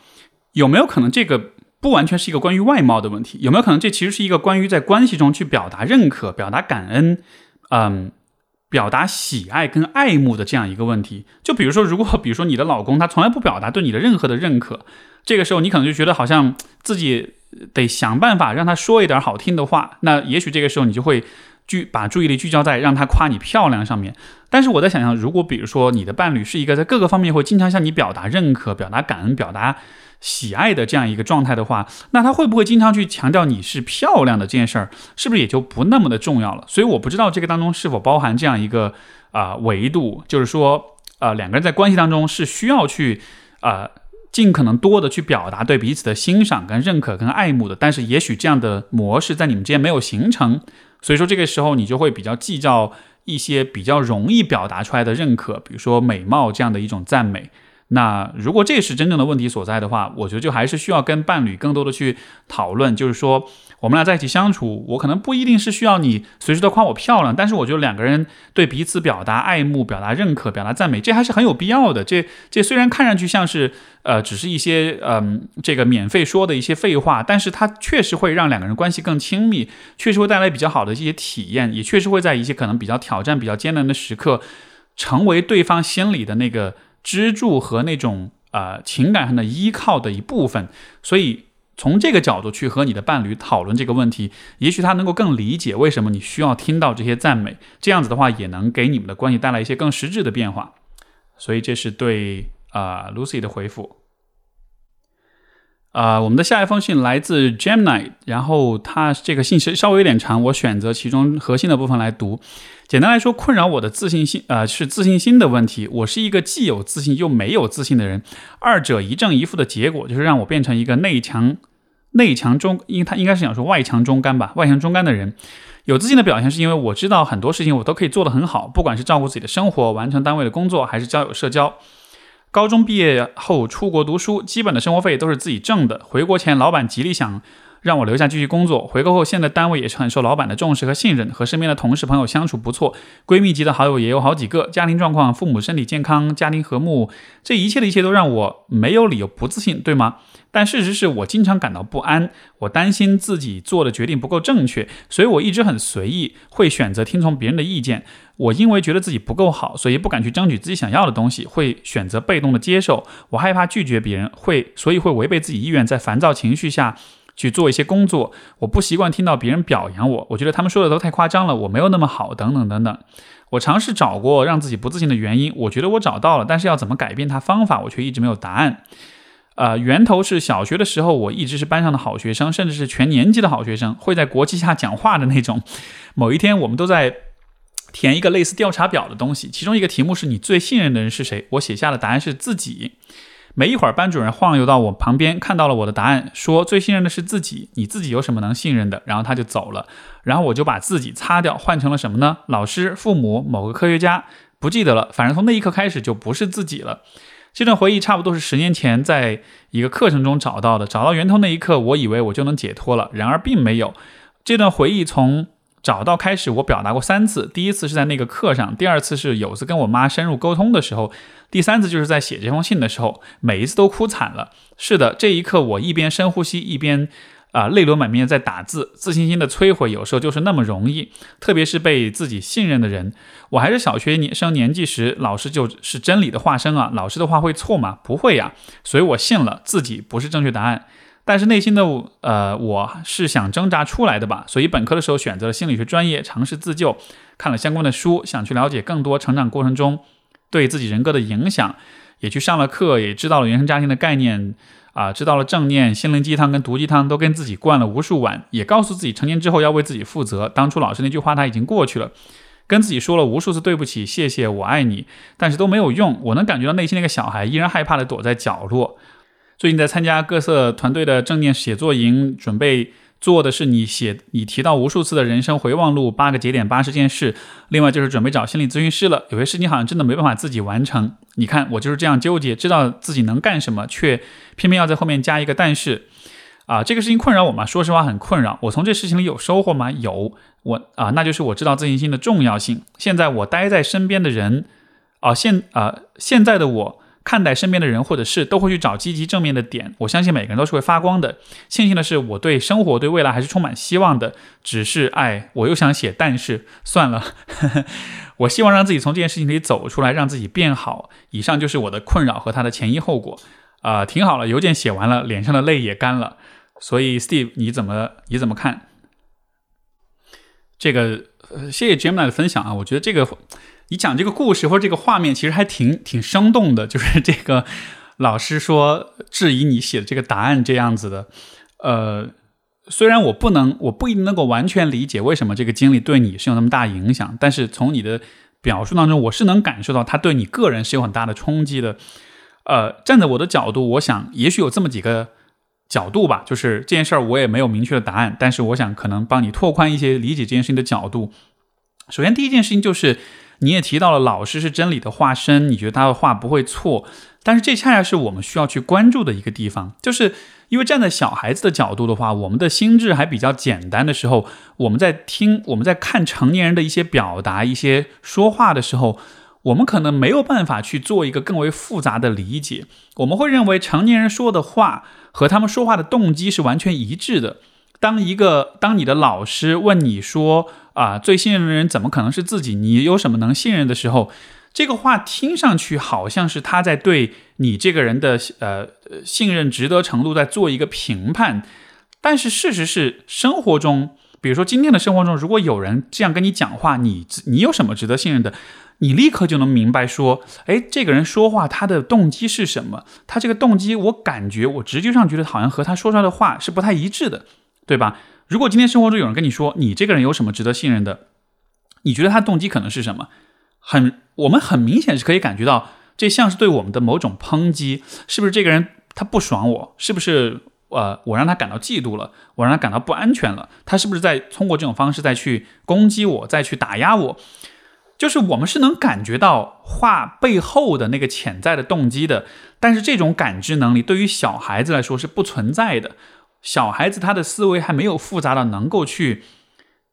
有没有可能这个不完全是一个关于外貌的问题？有没有可能这其实是一个关于在关系中去表达认可、表达感恩？嗯。表达喜爱跟爱慕的这样一个问题，就比如说，如果 比如说你的老公他从来不表达对你的任何的认可，这个时候你可能就觉得好像自己得想办法让他说一点好听的话，那也许这个时候你就会聚把注意力聚焦在让他夸你漂亮上面。但是我在想象，如果比如说你的伴侣是一个在各个方面会经常向你表达认可、表达感恩、表达。喜爱的这样一个状态的话，那他会不会经常去强调你是漂亮的这件事儿，是不是也就不那么的重要了？所以我不知道这个当中是否包含这样一个啊维度，就是说，呃，两个人在关系当中是需要去啊尽可能多的去表达对彼此的欣赏、跟认可、跟爱慕的，但是也许这样的模式在你们之间没有形成，所以说这个时候你就会比较计较一些比较容易表达出来的认可，比如说美貌这样的一种赞美。那如果这是真正的问题所在的话，我觉得就还是需要跟伴侣更多的去讨论，就是说我们俩在一起相处，我可能不一定是需要你随时都夸我漂亮，但是我觉得两个人对彼此表达爱慕、表达认可、表达赞美，这还是很有必要的。这这虽然看上去像是呃只是一些嗯这个免费说的一些废话，但是它确实会让两个人关系更亲密，确实会带来比较好的一些体验，也确实会在一些可能比较挑战、比较艰难的时刻，成为对方心里的那个。支柱和那种呃情感上的依靠的一部分，所以从这个角度去和你的伴侣讨论这个问题，也许他能够更理解为什么你需要听到这些赞美，这样子的话也能给你们的关系带来一些更实质的变化。所以这是对啊 Lucy 的回复。啊，我们的下一封信来自 Gemini，然后他这个信息稍微有点长，我选择其中核心的部分来读。简单来说，困扰我的自信心，呃，是自信心的问题。我是一个既有自信又没有自信的人，二者一正一负的结果，就是让我变成一个内强内强中，因为他应该是想说外强中干吧，外强中干的人。有自信的表现是因为我知道很多事情我都可以做得很好，不管是照顾自己的生活、完成单位的工作，还是交友社交。高中毕业后出国读书，基本的生活费都是自己挣的。回国前，老板极力想让我留下继续工作。回国后，现在单位也是很受老板的重视和信任，和身边的同事朋友相处不错，闺蜜级的好友也有好几个。家庭状况，父母身体健康，家庭和睦，这一切的一切都让我没有理由不自信，对吗？但事实是我经常感到不安，我担心自己做的决定不够正确，所以我一直很随意，会选择听从别人的意见。我因为觉得自己不够好，所以不敢去争取自己想要的东西，会选择被动的接受。我害怕拒绝别人，会所以会违背自己意愿，在烦躁情绪下去做一些工作。我不习惯听到别人表扬我，我觉得他们说的都太夸张了，我没有那么好，等等等等。我尝试找过让自己不自信的原因，我觉得我找到了，但是要怎么改变它方法，我却一直没有答案。呃，源头是小学的时候，我一直是班上的好学生，甚至是全年级的好学生，会在国旗下讲话的那种。某一天，我们都在填一个类似调查表的东西，其中一个题目是你最信任的人是谁？我写下的答案是自己。没一会儿，班主任晃悠到我旁边，看到了我的答案，说最信任的是自己。你自己有什么能信任的？然后他就走了。然后我就把自己擦掉，换成了什么呢？老师、父母、某个科学家，不记得了。反正从那一刻开始，就不是自己了。这段回忆差不多是十年前在一个课程中找到的。找到源头那一刻，我以为我就能解脱了，然而并没有。这段回忆从找到开始，我表达过三次。第一次是在那个课上，第二次是有次跟我妈深入沟通的时候，第三次就是在写这封信的时候，每一次都哭惨了。是的，这一刻我一边深呼吸一边。啊，泪流满面在打字，自信心的摧毁有时候就是那么容易，特别是被自己信任的人。我还是小学年生年纪时，老师就是真理的化身啊！老师的话会错吗？不会呀，所以我信了自己不是正确答案。但是内心的呃，我是想挣扎出来的吧？所以本科的时候选择了心理学专业，尝试自救，看了相关的书，想去了解更多成长过程中对自己人格的影响，也去上了课，也知道了原生家庭的概念。啊，知道了正念、心灵鸡汤跟毒鸡汤都跟自己灌了无数碗，也告诉自己成年之后要为自己负责。当初老师那句话他已经过去了，跟自己说了无数次对不起、谢谢、我爱你，但是都没有用。我能感觉到内心那个小孩依然害怕的躲在角落。最近在参加各色团队的正念写作营，准备。做的是你写你提到无数次的人生回望录八个节点八十件事，另外就是准备找心理咨询师了。有些事情好像真的没办法自己完成。你看我就是这样纠结，知道自己能干什么，却偏偏要在后面加一个但是。啊，这个事情困扰我吗？说实话很困扰。我从这事情里有收获吗？有。我啊，那就是我知道自信心的重要性。现在我待在身边的人，啊现啊现在的我。看待身边的人或者事，都会去找积极正面的点。我相信每个人都是会发光的。庆幸的是，我对生活、对未来还是充满希望的。只是，哎，我又想写，但是算了。我希望让自己从这件事情里走出来，让自己变好。以上就是我的困扰和他的前因后果。啊，挺好了，邮件写完了，脸上的泪也干了。所以，Steve，你怎么你怎么看这个？呃，谢谢 Gemini 的分享啊，我觉得这个。你讲这个故事或者这个画面，其实还挺挺生动的。就是这个老师说质疑你写的这个答案这样子的。呃，虽然我不能，我不一定能够完全理解为什么这个经历对你是有那么大影响，但是从你的表述当中，我是能感受到它对你个人是有很大的冲击的。呃，站在我的角度，我想也许有这么几个角度吧。就是这件事儿我也没有明确的答案，但是我想可能帮你拓宽一些理解这件事情的角度。首先，第一件事情就是。你也提到了，老师是真理的化身，你觉得他的话不会错，但是这恰恰是我们需要去关注的一个地方，就是因为站在小孩子的角度的话，我们的心智还比较简单的时候，我们在听、我们在看成年人的一些表达、一些说话的时候，我们可能没有办法去做一个更为复杂的理解，我们会认为成年人说的话和他们说话的动机是完全一致的。当一个当你的老师问你说啊，最信任的人怎么可能是自己？你有什么能信任的时候，这个话听上去好像是他在对你这个人的呃信任值得程度在做一个评判，但是事实是生活中，比如说今天的生活中，如果有人这样跟你讲话，你你有什么值得信任的？你立刻就能明白说，哎，这个人说话他的动机是什么？他这个动机，我感觉我直觉上觉得好像和他说出来的话是不太一致的。对吧？如果今天生活中有人跟你说你这个人有什么值得信任的，你觉得他动机可能是什么？很，我们很明显是可以感觉到，这像是对我们的某种抨击，是不是？这个人他不爽我，是不是？呃，我让他感到嫉妒了，我让他感到不安全了，他是不是在通过这种方式再去攻击我，再去打压我？就是我们是能感觉到话背后的那个潜在的动机的，但是这种感知能力对于小孩子来说是不存在的。小孩子他的思维还没有复杂到能够去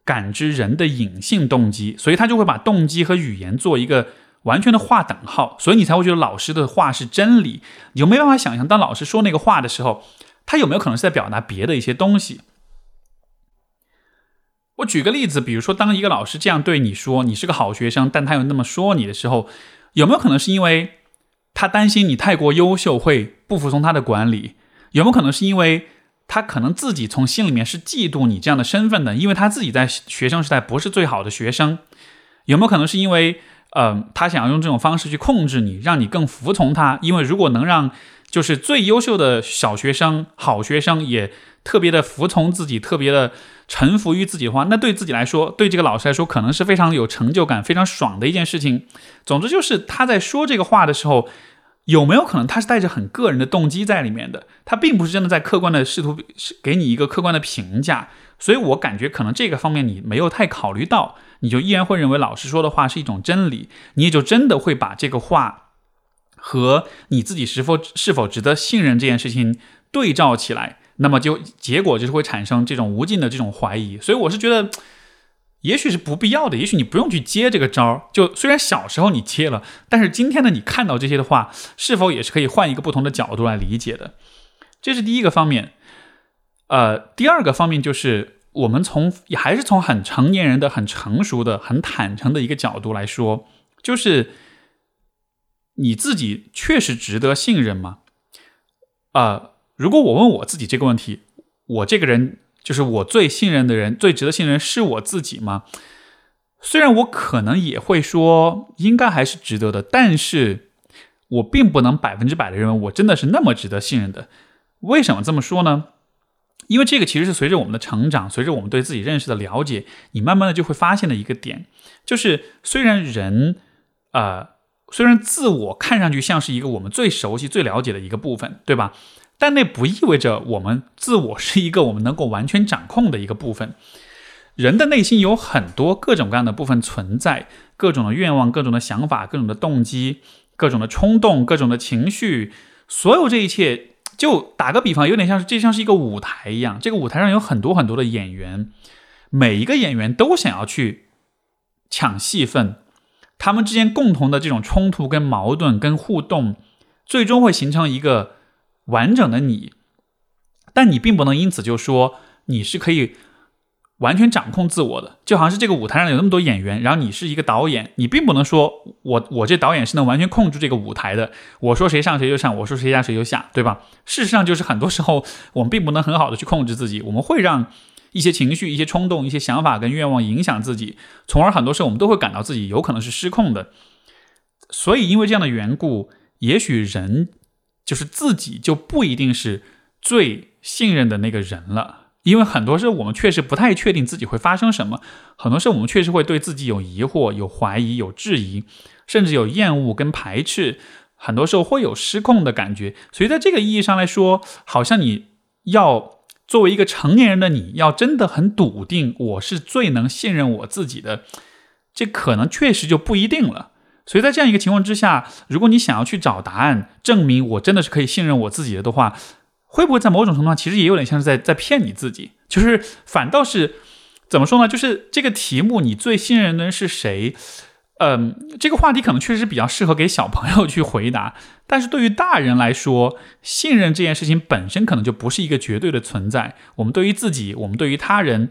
感知人的隐性动机，所以他就会把动机和语言做一个完全的划等号，所以你才会觉得老师的话是真理。你就没办法想象，当老师说那个话的时候，他有没有可能是在表达别的一些东西？我举个例子，比如说，当一个老师这样对你说，你是个好学生，但他又那么说你的时候，有没有可能是因为他担心你太过优秀会不服从他的管理？有没有可能是因为？他可能自己从心里面是嫉妒你这样的身份的，因为他自己在学生时代不是最好的学生。有没有可能是因为，呃，他想要用这种方式去控制你，让你更服从他？因为如果能让就是最优秀的小学生、好学生也特别的服从自己，特别的臣服于自己的话，那对自己来说，对这个老师来说，可能是非常有成就感、非常爽的一件事情。总之，就是他在说这个话的时候。有没有可能他是带着很个人的动机在里面的？他并不是真的在客观的试图给你一个客观的评价，所以我感觉可能这个方面你没有太考虑到，你就依然会认为老师说的话是一种真理，你也就真的会把这个话和你自己是否是否值得信任这件事情对照起来，那么就结果就是会产生这种无尽的这种怀疑。所以我是觉得。也许是不必要的，也许你不用去接这个招儿。就虽然小时候你接了，但是今天呢，你看到这些的话，是否也是可以换一个不同的角度来理解的？这是第一个方面。呃，第二个方面就是我们从也还是从很成年人的、很成熟的、很坦诚的一个角度来说，就是你自己确实值得信任吗？啊，如果我问我自己这个问题，我这个人。就是我最信任的人，最值得信任是我自己吗？虽然我可能也会说应该还是值得的，但是我并不能百分之百的认为我真的是那么值得信任的。为什么这么说呢？因为这个其实是随着我们的成长，随着我们对自己认识的了解，你慢慢的就会发现的一个点，就是虽然人，呃，虽然自我看上去像是一个我们最熟悉、最了解的一个部分，对吧？但那不意味着我们自我是一个我们能够完全掌控的一个部分。人的内心有很多各种各样的部分存在，各种的愿望、各种的想法、各种的动机、各种的冲动、各种的情绪，所有这一切，就打个比方，有点像是这像是一个舞台一样，这个舞台上有很多很多的演员，每一个演员都想要去抢戏份，他们之间共同的这种冲突、跟矛盾、跟互动，最终会形成一个完整的你，但你并不能因此就说你是可以。完全掌控自我的，就好像是这个舞台上有那么多演员，然后你是一个导演，你并不能说我我这导演是能完全控制这个舞台的。我说谁上谁就上，我说谁下谁就下，对吧？事实上就是很多时候我们并不能很好的去控制自己，我们会让一些情绪、一些冲动、一些想法跟愿望影响自己，从而很多时候我们都会感到自己有可能是失控的。所以因为这样的缘故，也许人就是自己就不一定是最信任的那个人了。因为很多时候我们确实不太确定自己会发生什么，很多时候我们确实会对自己有疑惑、有怀疑、有质疑，甚至有厌恶跟排斥，很多时候会有失控的感觉。所以在这个意义上来说，好像你要作为一个成年人的你，要真的很笃定我是最能信任我自己的，这可能确实就不一定了。所以在这样一个情况之下，如果你想要去找答案，证明我真的是可以信任我自己的的话。会不会在某种程度上，其实也有点像是在在骗你自己？就是反倒是怎么说呢？就是这个题目，你最信任的人是谁？嗯，这个话题可能确实比较适合给小朋友去回答，但是对于大人来说，信任这件事情本身可能就不是一个绝对的存在。我们对于自己，我们对于他人。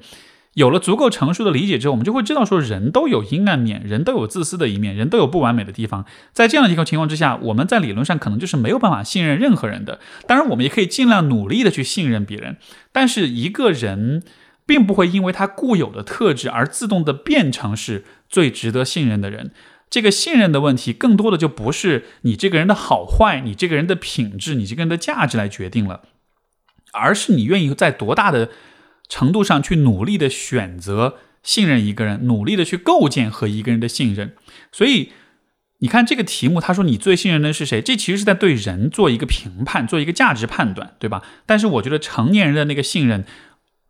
有了足够成熟的理解之后，我们就会知道说，人都有阴暗面，人都有自私的一面，人都有不完美的地方。在这样的一个情况之下，我们在理论上可能就是没有办法信任任何人的。当然，我们也可以尽量努力的去信任别人。但是，一个人并不会因为他固有的特质而自动的变成是最值得信任的人。这个信任的问题，更多的就不是你这个人的好坏，你这个人的品质，你这个人的价值来决定了，而是你愿意在多大的。程度上去努力的选择信任一个人，努力的去构建和一个人的信任。所以你看这个题目，他说你最信任的是谁？这其实是在对人做一个评判，做一个价值判断，对吧？但是我觉得成年人的那个信任，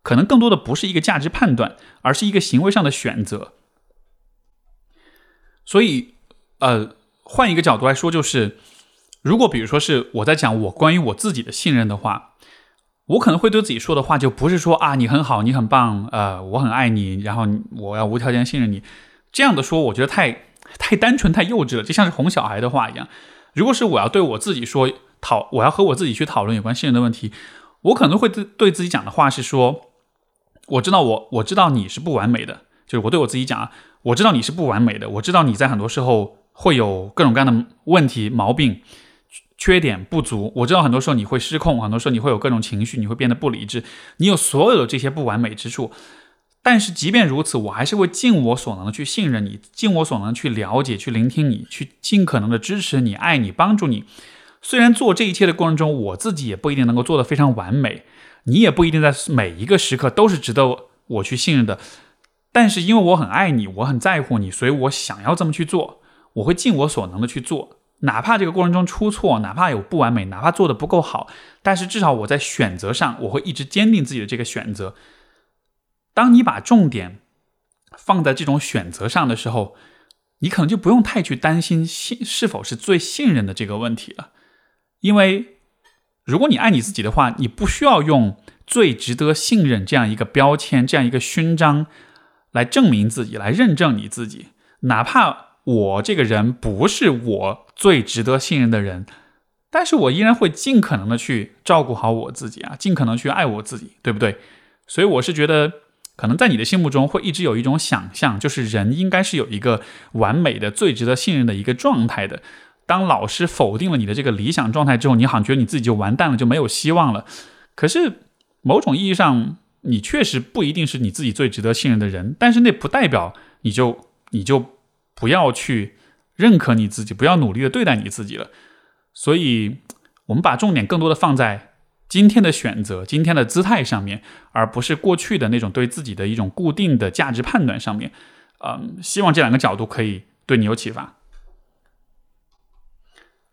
可能更多的不是一个价值判断，而是一个行为上的选择。所以，呃，换一个角度来说，就是如果比如说是我在讲我关于我自己的信任的话。我可能会对自己说的话，就不是说啊，你很好，你很棒，呃，我很爱你，然后我要无条件信任你，这样的说，我觉得太太单纯、太幼稚了，就像是哄小孩的话一样。如果是我要对我自己说讨，我要和我自己去讨论有关信任的问题，我可能会对对自己讲的话是说，我知道我我知道你是不完美的，就是我对我自己讲啊，我知道你是不完美的，我知道你在很多时候会有各种各样的问题、毛病。缺点不足，我知道很多时候你会失控，很多时候你会有各种情绪，你会变得不理智，你有所有的这些不完美之处。但是即便如此，我还是会尽我所能的去信任你，尽我所能去了解、去聆听你，去尽可能的支持你、爱你、帮助你。虽然做这一切的过程中，我自己也不一定能够做得非常完美，你也不一定在每一个时刻都是值得我去信任的。但是因为我很爱你，我很在乎你，所以我想要这么去做，我会尽我所能的去做。哪怕这个过程中出错，哪怕有不完美，哪怕做的不够好，但是至少我在选择上，我会一直坚定自己的这个选择。当你把重点放在这种选择上的时候，你可能就不用太去担心信是否是最信任的这个问题了。因为如果你爱你自己的话，你不需要用最值得信任这样一个标签、这样一个勋章来证明自己、来认证你自己，哪怕。我这个人不是我最值得信任的人，但是我依然会尽可能的去照顾好我自己啊，尽可能去爱我自己，对不对？所以我是觉得，可能在你的心目中会一直有一种想象，就是人应该是有一个完美的、最值得信任的一个状态的。当老师否定了你的这个理想状态之后，你好像觉得你自己就完蛋了，就没有希望了。可是某种意义上，你确实不一定是你自己最值得信任的人，但是那不代表你就你就。不要去认可你自己，不要努力的对待你自己了。所以，我们把重点更多的放在今天的选择、今天的姿态上面，而不是过去的那种对自己的一种固定的价值判断上面。嗯，希望这两个角度可以对你有启发。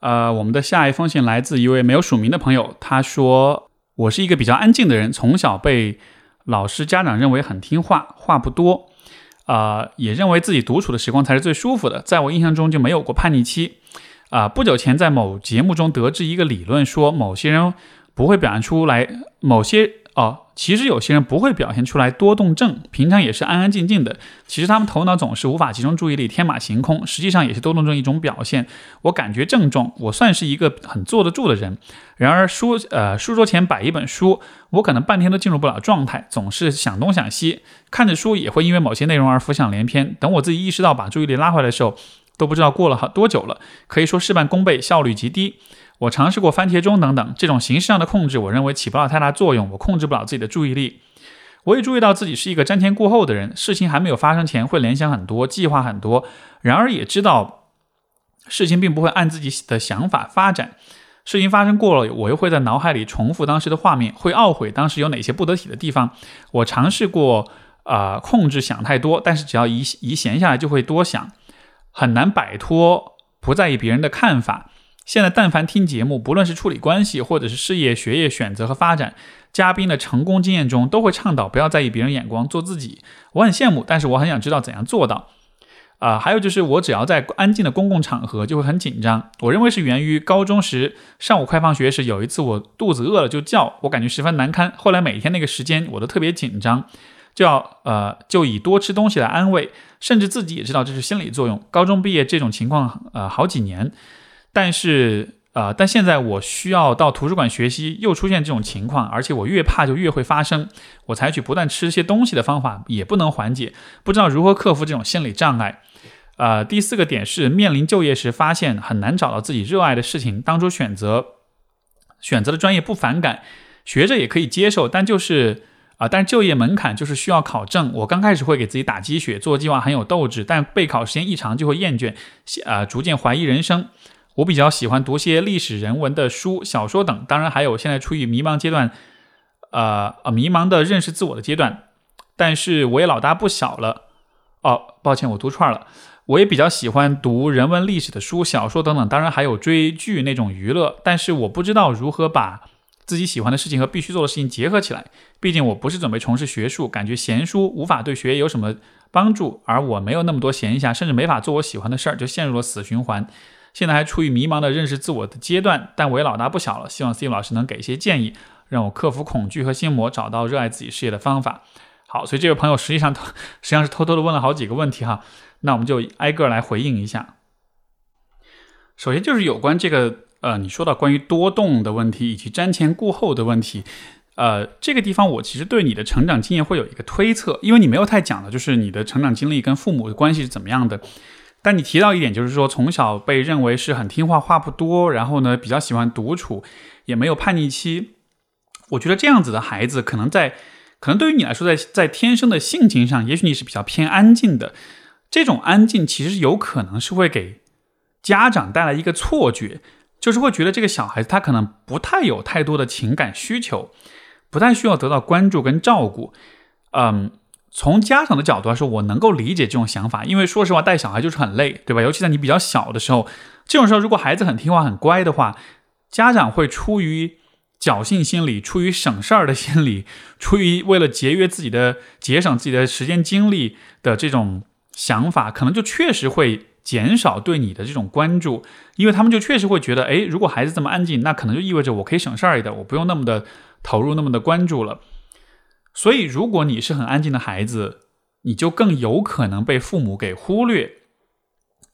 呃，我们的下一封信来自一位没有署名的朋友，他说：“我是一个比较安静的人，从小被老师、家长认为很听话，话不多，啊，也认为自己独处的时光才是最舒服的。在我印象中就没有过叛逆期。啊，不久前在某节目中得知一个理论，说某些人不会表现出来，某些。”哦，其实有些人不会表现出来多动症，平常也是安安静静的。其实他们头脑总是无法集中注意力，天马行空，实际上也是多动症一种表现。我感觉症状，我算是一个很坐得住的人。然而书呃书桌前摆一本书，我可能半天都进入不了状态，总是想东想西，看着书也会因为某些内容而浮想联翩。等我自己意识到把注意力拉回来的时候，都不知道过了好多久了，可以说事半功倍，效率极低。我尝试过番茄钟等等这种形式上的控制，我认为起不到太大作用。我控制不了自己的注意力。我也注意到自己是一个瞻前顾后的人，事情还没有发生前会联想很多，计划很多。然而也知道事情并不会按自己的想法发展。事情发生过了，我又会在脑海里重复当时的画面，会懊悔当时有哪些不得体的地方。我尝试过啊控制想太多，但是只要一一闲下来就会多想，很难摆脱不在意别人的看法。现在但凡听节目，不论是处理关系，或者是事业、学业选择和发展，嘉宾的成功经验中都会倡导不要在意别人眼光，做自己。我很羡慕，但是我很想知道怎样做到。啊，还有就是我只要在安静的公共场合就会很紧张。我认为是源于高中时上午快放学时有一次我肚子饿了就叫，我感觉十分难堪。后来每天那个时间我都特别紧张，就要呃就以多吃东西来安慰，甚至自己也知道这是心理作用。高中毕业这种情况呃好几年。但是，呃，但现在我需要到图书馆学习，又出现这种情况，而且我越怕就越会发生。我采取不断吃些东西的方法，也不能缓解，不知道如何克服这种心理障碍。呃，第四个点是面临就业时，发现很难找到自己热爱的事情。当初选择选择的专业不反感，学着也可以接受，但就是啊，但就业门槛就是需要考证。我刚开始会给自己打鸡血，做计划很有斗志，但备考时间一长就会厌倦，啊，逐渐怀疑人生。我比较喜欢读些历史人文的书、小说等，当然还有现在处于迷茫阶段，呃呃，迷茫的认识自我的阶段。但是我也老大不小了，哦，抱歉，我读串了。我也比较喜欢读人文历史的书、小说等等，当然还有追剧那种娱乐。但是我不知道如何把自己喜欢的事情和必须做的事情结合起来。毕竟我不是准备从事学术，感觉闲书无法对学业有什么帮助，而我没有那么多闲暇，甚至没法做我喜欢的事儿，就陷入了死循环。现在还处于迷茫的认识自我的阶段，但我也老大不小了。希望 Steve 老师能给一些建议，让我克服恐惧和心魔，找到热爱自己事业的方法。好，所以这位朋友实际上 实际上是偷偷的问了好几个问题哈，那我们就挨个来回应一下。首先就是有关这个呃，你说到关于多动的问题以及瞻前顾后的问题，呃，这个地方我其实对你的成长经验会有一个推测，因为你没有太讲的就是你的成长经历跟父母的关系是怎么样的。但你提到一点，就是说从小被认为是很听话、话不多，然后呢比较喜欢独处，也没有叛逆期。我觉得这样子的孩子，可能在可能对于你来说，在在天生的性情上，也许你是比较偏安静的。这种安静其实有可能是会给家长带来一个错觉，就是会觉得这个小孩子他可能不太有太多的情感需求，不太需要得到关注跟照顾。嗯。从家长的角度来说，我能够理解这种想法，因为说实话，带小孩就是很累，对吧？尤其在你比较小的时候，这种时候，如果孩子很听话、很乖的话，家长会出于侥幸心理、出于省事儿的心理、出于为了节约自己的、节省自己的时间精力的这种想法，可能就确实会减少对你的这种关注，因为他们就确实会觉得，哎，如果孩子这么安静，那可能就意味着我可以省事儿一点，我不用那么的投入、那么的关注了。所以，如果你是很安静的孩子，你就更有可能被父母给忽略，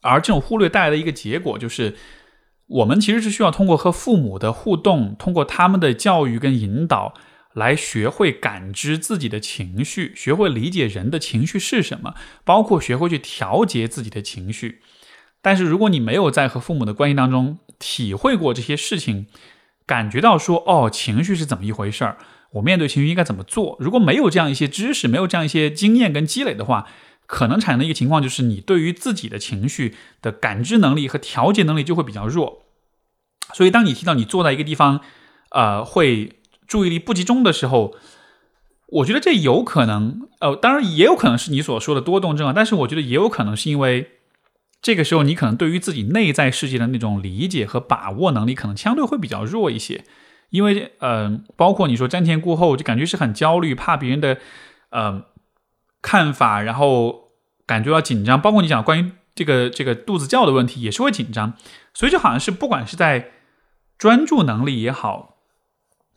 而这种忽略带来的一个结果就是，我们其实是需要通过和父母的互动，通过他们的教育跟引导，来学会感知自己的情绪，学会理解人的情绪是什么，包括学会去调节自己的情绪。但是，如果你没有在和父母的关系当中体会过这些事情，感觉到说，哦，情绪是怎么一回事儿？我面对情绪应该怎么做？如果没有这样一些知识，没有这样一些经验跟积累的话，可能产生的一个情况就是，你对于自己的情绪的感知能力和调节能力就会比较弱。所以，当你提到你坐在一个地方，呃，会注意力不集中的时候，我觉得这有可能，呃，当然也有可能是你所说的多动症啊，但是我觉得也有可能是因为这个时候你可能对于自己内在世界的那种理解和把握能力可能相对会比较弱一些，因为，嗯，包括你说瞻前顾后，就感觉是很焦虑，怕别人的，呃，看法，然后感觉到紧张，包括你讲关于这个这个肚子叫的问题，也是会紧张，所以就好像是不管是在专注能力也好。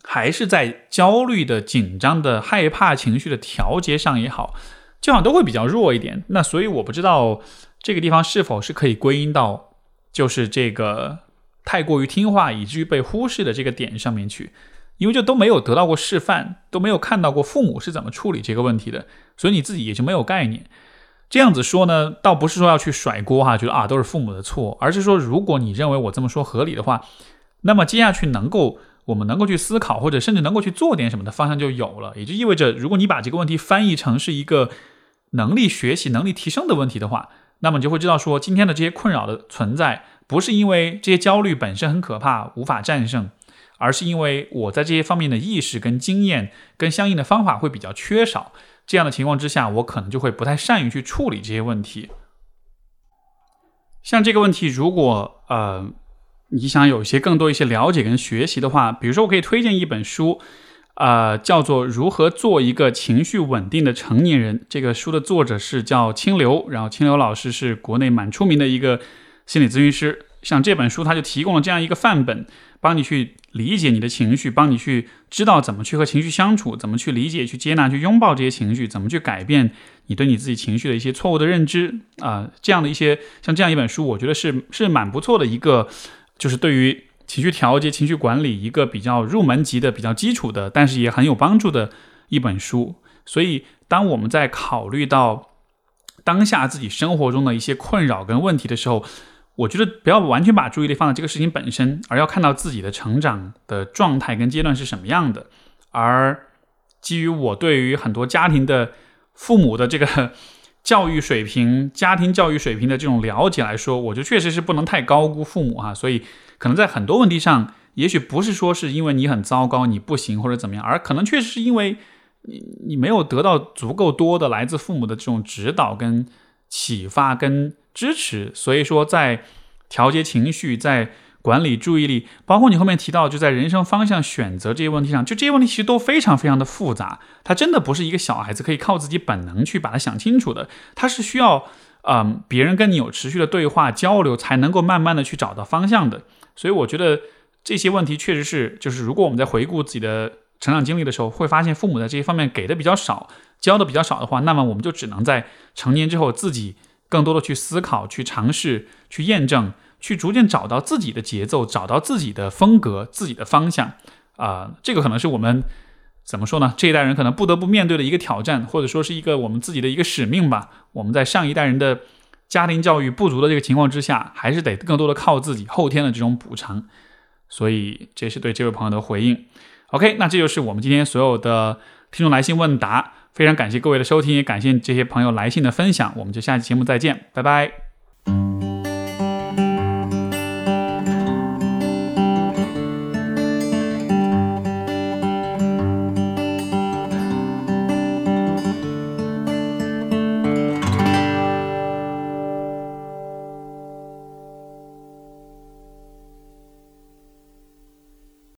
还是在焦虑的、紧张的、害怕情绪的调节上也好，就好像都会比较弱一点。那所以我不知道这个地方是否是可以归因到就是这个太过于听话以至于被忽视的这个点上面去，因为就都没有得到过示范，都没有看到过父母是怎么处理这个问题的，所以你自己也就没有概念。这样子说呢，倒不是说要去甩锅哈，觉得啊都是父母的错，而是说如果你认为我这么说合理的话，那么接下去能够。我们能够去思考，或者甚至能够去做点什么的方向就有了，也就意味着，如果你把这个问题翻译成是一个能力学习、能力提升的问题的话，那么你就会知道说，今天的这些困扰的存在，不是因为这些焦虑本身很可怕无法战胜，而是因为我在这些方面的意识、跟经验、跟相应的方法会比较缺少。这样的情况之下，我可能就会不太善于去处理这些问题。像这个问题，如果呃。你想有一些更多一些了解跟学习的话，比如说我可以推荐一本书，呃，叫做《如何做一个情绪稳定的成年人》。这个书的作者是叫清流，然后清流老师是国内蛮出名的一个心理咨询师。像这本书，他就提供了这样一个范本，帮你去理解你的情绪，帮你去知道怎么去和情绪相处，怎么去理解、去接纳、去拥抱这些情绪，怎么去改变你对你自己情绪的一些错误的认知啊，这样的一些像这样一本书，我觉得是是蛮不错的一个。就是对于情绪调节、情绪管理一个比较入门级的、比较基础的，但是也很有帮助的一本书。所以，当我们在考虑到当下自己生活中的一些困扰跟问题的时候，我觉得不要完全把注意力放在这个事情本身，而要看到自己的成长的状态跟阶段是什么样的。而基于我对于很多家庭的父母的这个。教育水平、家庭教育水平的这种了解来说，我觉得确实是不能太高估父母哈。所以，可能在很多问题上，也许不是说是因为你很糟糕、你不行或者怎么样，而可能确实是因为你你没有得到足够多的来自父母的这种指导、跟启发、跟支持。所以说，在调节情绪，在管理注意力，包括你后面提到，就在人生方向选择这些问题上，就这些问题其实都非常非常的复杂。它真的不是一个小孩子可以靠自己本能去把它想清楚的，它是需要，嗯，别人跟你有持续的对话交流，才能够慢慢的去找到方向的。所以我觉得这些问题确实是，就是如果我们在回顾自己的成长经历的时候，会发现父母在这些方面给的比较少，教的比较少的话，那么我们就只能在成年之后自己更多的去思考、去尝试、去验证。去逐渐找到自己的节奏，找到自己的风格、自己的方向，啊，这个可能是我们怎么说呢？这一代人可能不得不面对的一个挑战，或者说是一个我们自己的一个使命吧。我们在上一代人的家庭教育不足的这个情况之下，还是得更多的靠自己后天的这种补偿。所以，这是对这位朋友的回应。OK，那这就是我们今天所有的听众来信问答。非常感谢各位的收听也感谢这些朋友来信的分享我们就下期节目再见拜拜。